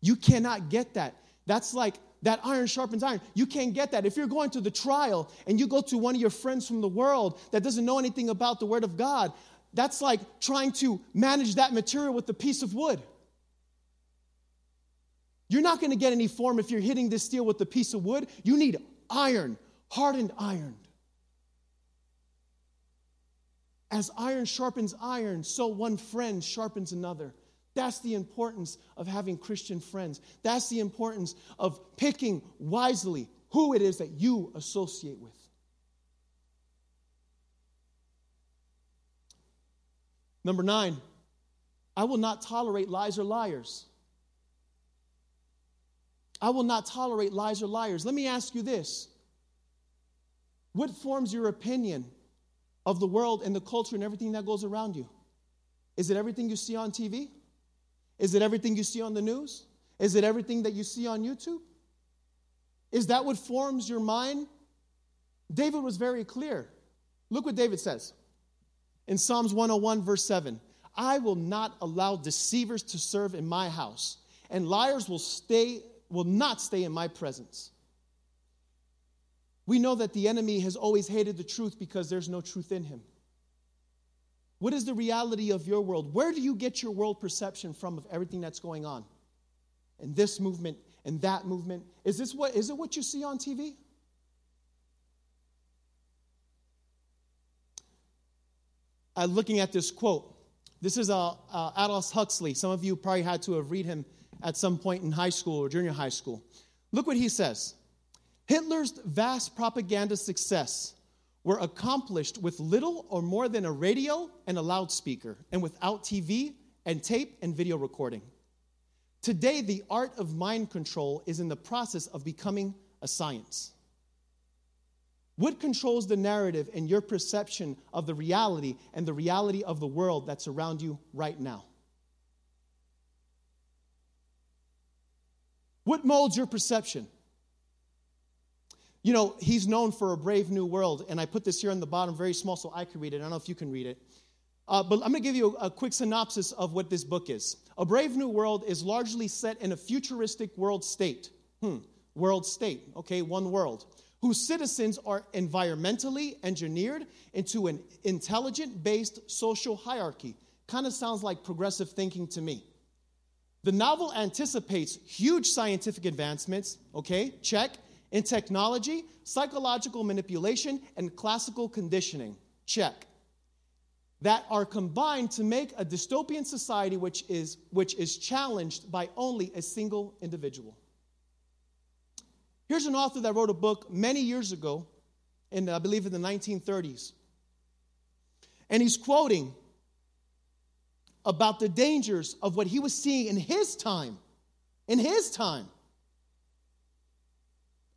You cannot get that. That's like that iron sharpens iron. You can't get that. If you're going to the trial and you go to one of your friends from the world that doesn't know anything about the Word of God, that's like trying to manage that material with a piece of wood. You're not going to get any form if you're hitting this steel with a piece of wood. You need iron, hardened iron. As iron sharpens iron, so one friend sharpens another. That's the importance of having Christian friends. That's the importance of picking wisely who it is that you associate with. Number nine, I will not tolerate lies or liars. I will not tolerate lies or liars. Let me ask you this What forms your opinion of the world and the culture and everything that goes around you? Is it everything you see on TV? Is it everything you see on the news? Is it everything that you see on YouTube? Is that what forms your mind? David was very clear. Look what David says in Psalms 101, verse 7 I will not allow deceivers to serve in my house, and liars will stay will not stay in my presence. We know that the enemy has always hated the truth because there's no truth in him. What is the reality of your world? Where do you get your world perception from of everything that's going on? And this movement and that movement. Is this what is it what you see on TV? Uh, looking at this quote, this is uh, uh, Huxley. Some of you probably had to have read him at some point in high school or junior high school. Look what he says. Hitler's vast propaganda success were accomplished with little or more than a radio and a loudspeaker, and without TV and tape and video recording. Today, the art of mind control is in the process of becoming a science. What controls the narrative and your perception of the reality and the reality of the world that's around you right now? What molds your perception? You know, he's known for a brave new world, and I put this here on the bottom very small so I can read it. I don't know if you can read it. Uh, but I'm going to give you a, a, quick synopsis of what this book is. A Brave New World is largely set in a futuristic world state. Hmm, world state, okay, one world, whose citizens are environmentally engineered into an intelligent based social hierarchy. Kind of sounds like progressive thinking to me. The novel anticipates huge scientific advancements, okay, check, in technology, psychological manipulation, and classical conditioning. Check. That are combined to make a dystopian society which is, which is challenged by only a single individual. Here's an author that wrote a book many years ago, in I believe in the 1930s. And he's quoting about the dangers of what he was seeing in his time. In his time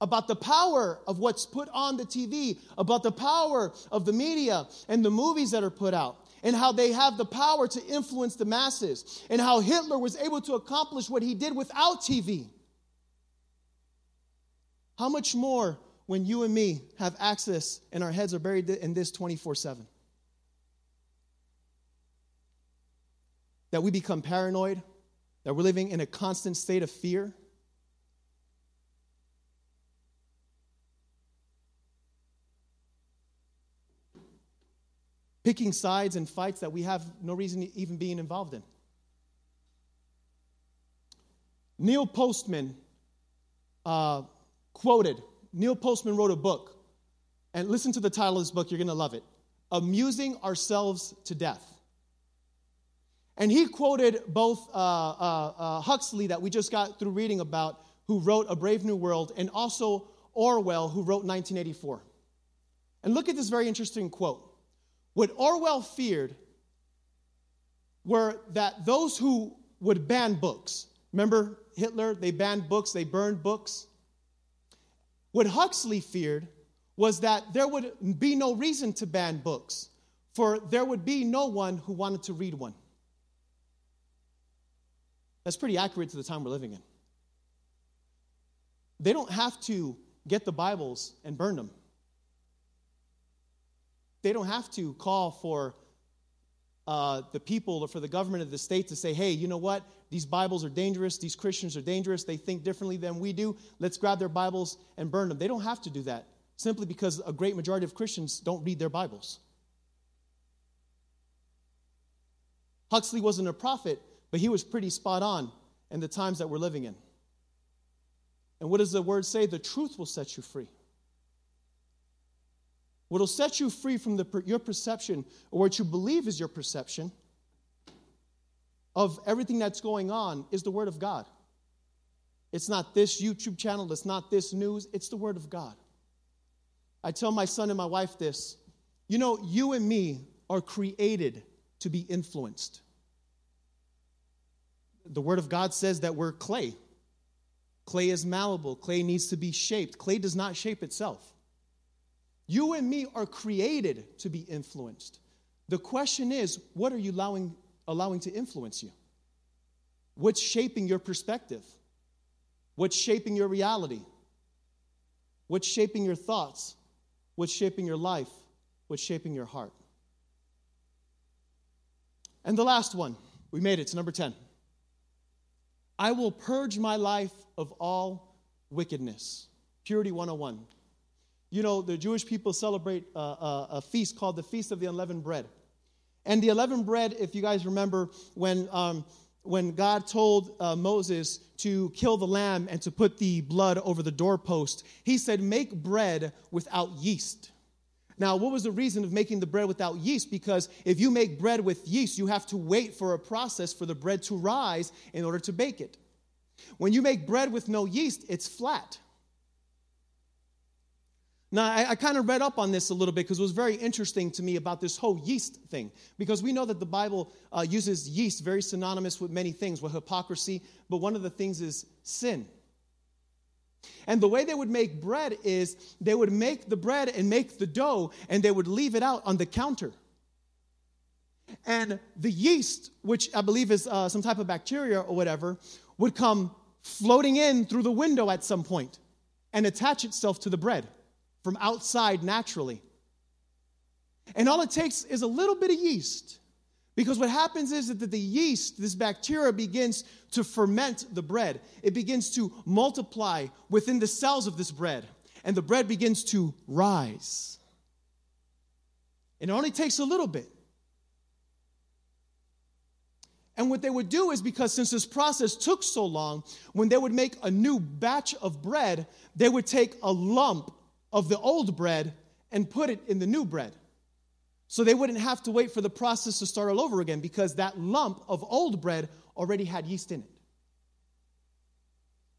about the power of what's put on the TV, about the power of the media and the movies that are put out, and how they have the power to influence the masses, and how Hitler was able to accomplish what he did without TV. How much more when you and me have access and our heads are buried in this 24 7? That we become paranoid, that we're living in a constant state of fear picking sides in fights that we have no reason even being involved in. Neil Postman uh, quoted, Neil Postman wrote a book, and listen to the title of this book, you're going to love it Amusing Ourselves to Death. And he quoted both uh, uh, uh Huxley, that we just got through reading about, who wrote A Brave New World, and also Orwell, who wrote 1984. And look at this very interesting quote. What Orwell feared were that those who would ban books, remember Hitler, they banned books, they burned books. What Huxley feared was that there would be no reason to ban books, for there would be no one who wanted to read one. That's pretty accurate to the time we're living in. They don't have to get the Bibles and burn them. They don't have to call for uh, the people or for the government of the state to say, hey, you know what? These Bibles are dangerous. These Christians are dangerous. They think differently than we do. Let's grab their Bibles and burn them. They don't have to do that simply because a great majority of Christians don't read their Bibles. Huxley wasn't a prophet, but he was pretty spot on in the times that we're living in. And what does the word say? The truth will set you free. What will set you free from the, your perception or what you believe is your perception of everything that's going on is the Word of God. It's not this YouTube channel, it's not this news, it's the Word of God. I tell my son and my wife this you know, you and me are created to be influenced. The Word of God says that we're clay. Clay is malleable, clay needs to be shaped. Clay does not shape itself. You and me are created to be influenced. The question is, what are you allowing, allowing to influence you? What's shaping your perspective? What's shaping your reality? What's shaping your thoughts? What's shaping your life? What's shaping your heart? And the last one, we made it to number 10. I will purge my life of all wickedness. Purity 101 you know, the Jewish people celebrate a, a, a, feast called the Feast of the Unleavened Bread. And the unleavened bread, if you guys remember, when, um, when God told uh, Moses to kill the lamb and to put the blood over the doorpost, he said, Make bread without yeast. Now, what was the reason of making the bread without yeast? Because if you make bread with yeast, you have to wait for a process for the bread to rise in order to bake it. When you make bread with no yeast, it's flat. Now, I, I kind of read up on this a little bit because it was very interesting to me about this whole yeast thing. Because we know that the Bible uh, uses yeast very synonymous with many things, with hypocrisy, but one of the things is sin. And the way they would make bread is they would make the bread and make the dough, and they would leave it out on the counter. And the yeast, which I believe is uh, some type of bacteria or whatever, would come floating in through the window at some point and attach itself to the bread from outside naturally. And all it takes is a little bit of yeast. Because what happens is that the yeast, this bacteria, begins to ferment the bread. It begins to multiply within the cells of this bread, and the bread begins to rise. And it only takes a little bit. And what they would do is because since this process took so long, when they would make a new batch of bread, they would take a lump of the old bread and put it in the new bread. So they wouldn't have to wait for the process to start all over again because that lump of old bread already had yeast in it.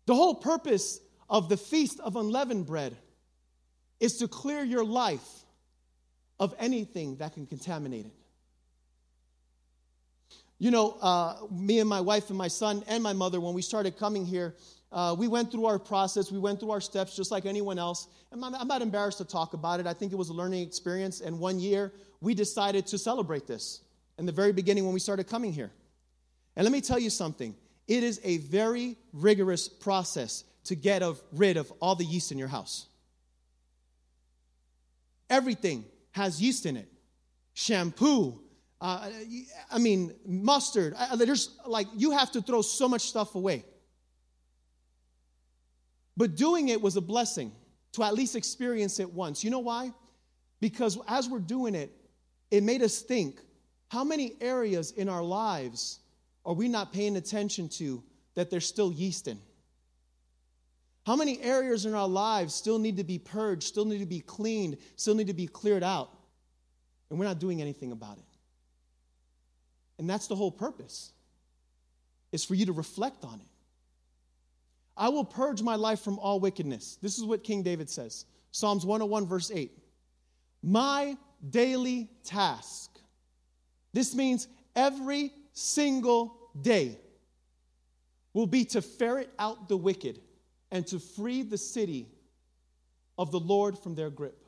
The whole purpose of the Feast of Unleavened Bread is to clear your life of anything that can contaminate it. You know, uh, me and my wife and my son and my mother, when we started coming here uh, we went through our process, we went through our steps just like anyone else. And I'm, I'm not embarrassed to talk about it. I think it was a learning experience. And one year, we decided to celebrate this in the very beginning when we started coming here. And let me tell you something it is a very rigorous process to get of, rid of all the yeast in your house. Everything has yeast in it shampoo, uh, I mean, mustard. There's like, you have to throw so much stuff away. But doing it was a blessing to at least experience it once. You know why? Because as we're doing it, it made us think how many areas in our lives are we not paying attention to that there's still yeast in? How many areas in our lives still need to be purged, still need to be cleaned, still need to be cleared out? And we're not doing anything about it. And that's the whole purpose. Is for you to reflect on it. I will purge my life from all wickedness. This is what King David says Psalms 101, verse 8. My daily task. This means every single day will be to ferret out the wicked and to free the city of the Lord from their grip.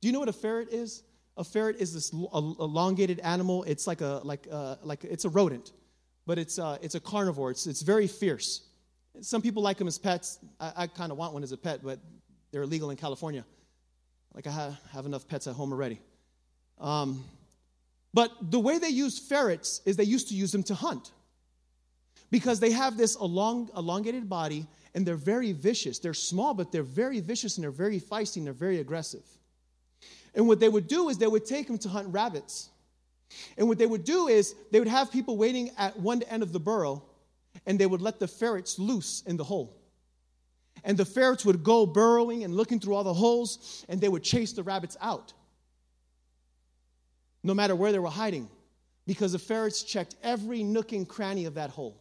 Do you know what a ferret is? A ferret is this elongated animal. It's like a like uh, like it's a rodent, but it's uh, it's a carnivore. It's it's very fierce. Some people like them as pets. I, I kind of want one as a pet, but they're illegal in California. Like I have, have enough pets at home already. Um, but the way they use ferrets is they used to use them to hunt because they have this elong, elongated body and they're very vicious. They're small, but they're very vicious and they're very feisty and they're very aggressive. And what they would do is they would take them to hunt rabbits. And what they would do is they would have people waiting at one end of the burrow and they would let the ferrets loose in the hole. And the ferrets would go burrowing and looking through all the holes, and they would chase the rabbits out, no matter where they were hiding, because the ferrets checked every nook and cranny of that hole.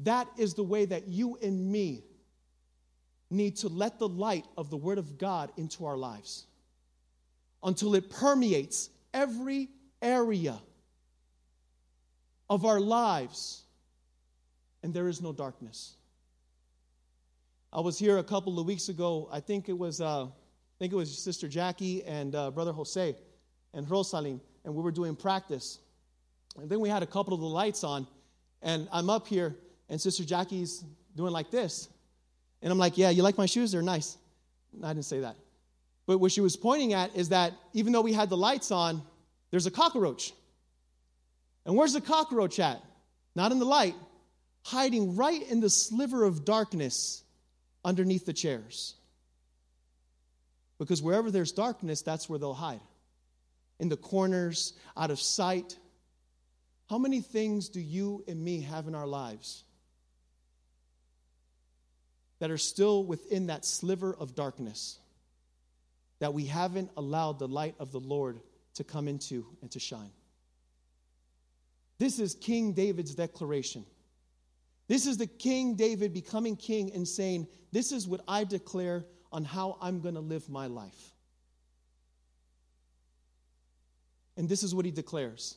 That is the way that you and me need to let the light of the Word of God into our lives until it permeates every area of our lives and there is no darkness. I was here a couple of weeks ago. I think it was, uh, I think it was Sister Jackie and uh, Brother Jose and Rosalim, and we were doing practice. And then we had a couple of the lights on, and I'm up here, and Sister Jackie's doing like this. And I'm like, Yeah, you like my shoes? They're nice. I didn't say that. But what she was pointing at is that even though we had the lights on, there's a cockroach. And where's the cockroach at? Not in the light, hiding right in the sliver of darkness underneath the chairs. Because wherever there's darkness, that's where they'll hide. In the corners, out of sight. How many things do you and me have in our lives that are still within that sliver of darkness that we haven't allowed the light of the Lord to come into and to shine? This is King David's declaration. This is the King David becoming king and saying, This is what I declare on how I'm going to live my life. And this is what he declares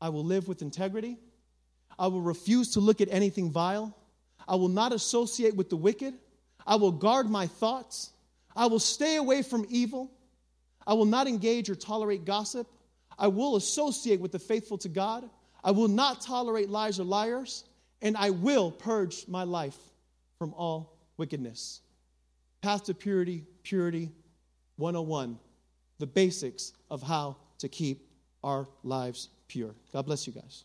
I will live with integrity. I will refuse to look at anything vile. I will not associate with the wicked. I will guard my thoughts. I will stay away from evil. I will not engage or tolerate gossip. I will associate with the faithful to God. I will not tolerate lies or liars and I will purge my life from all wickedness. Path to Purity, Purity 101, the basics of how to keep our lives pure. God bless you guys.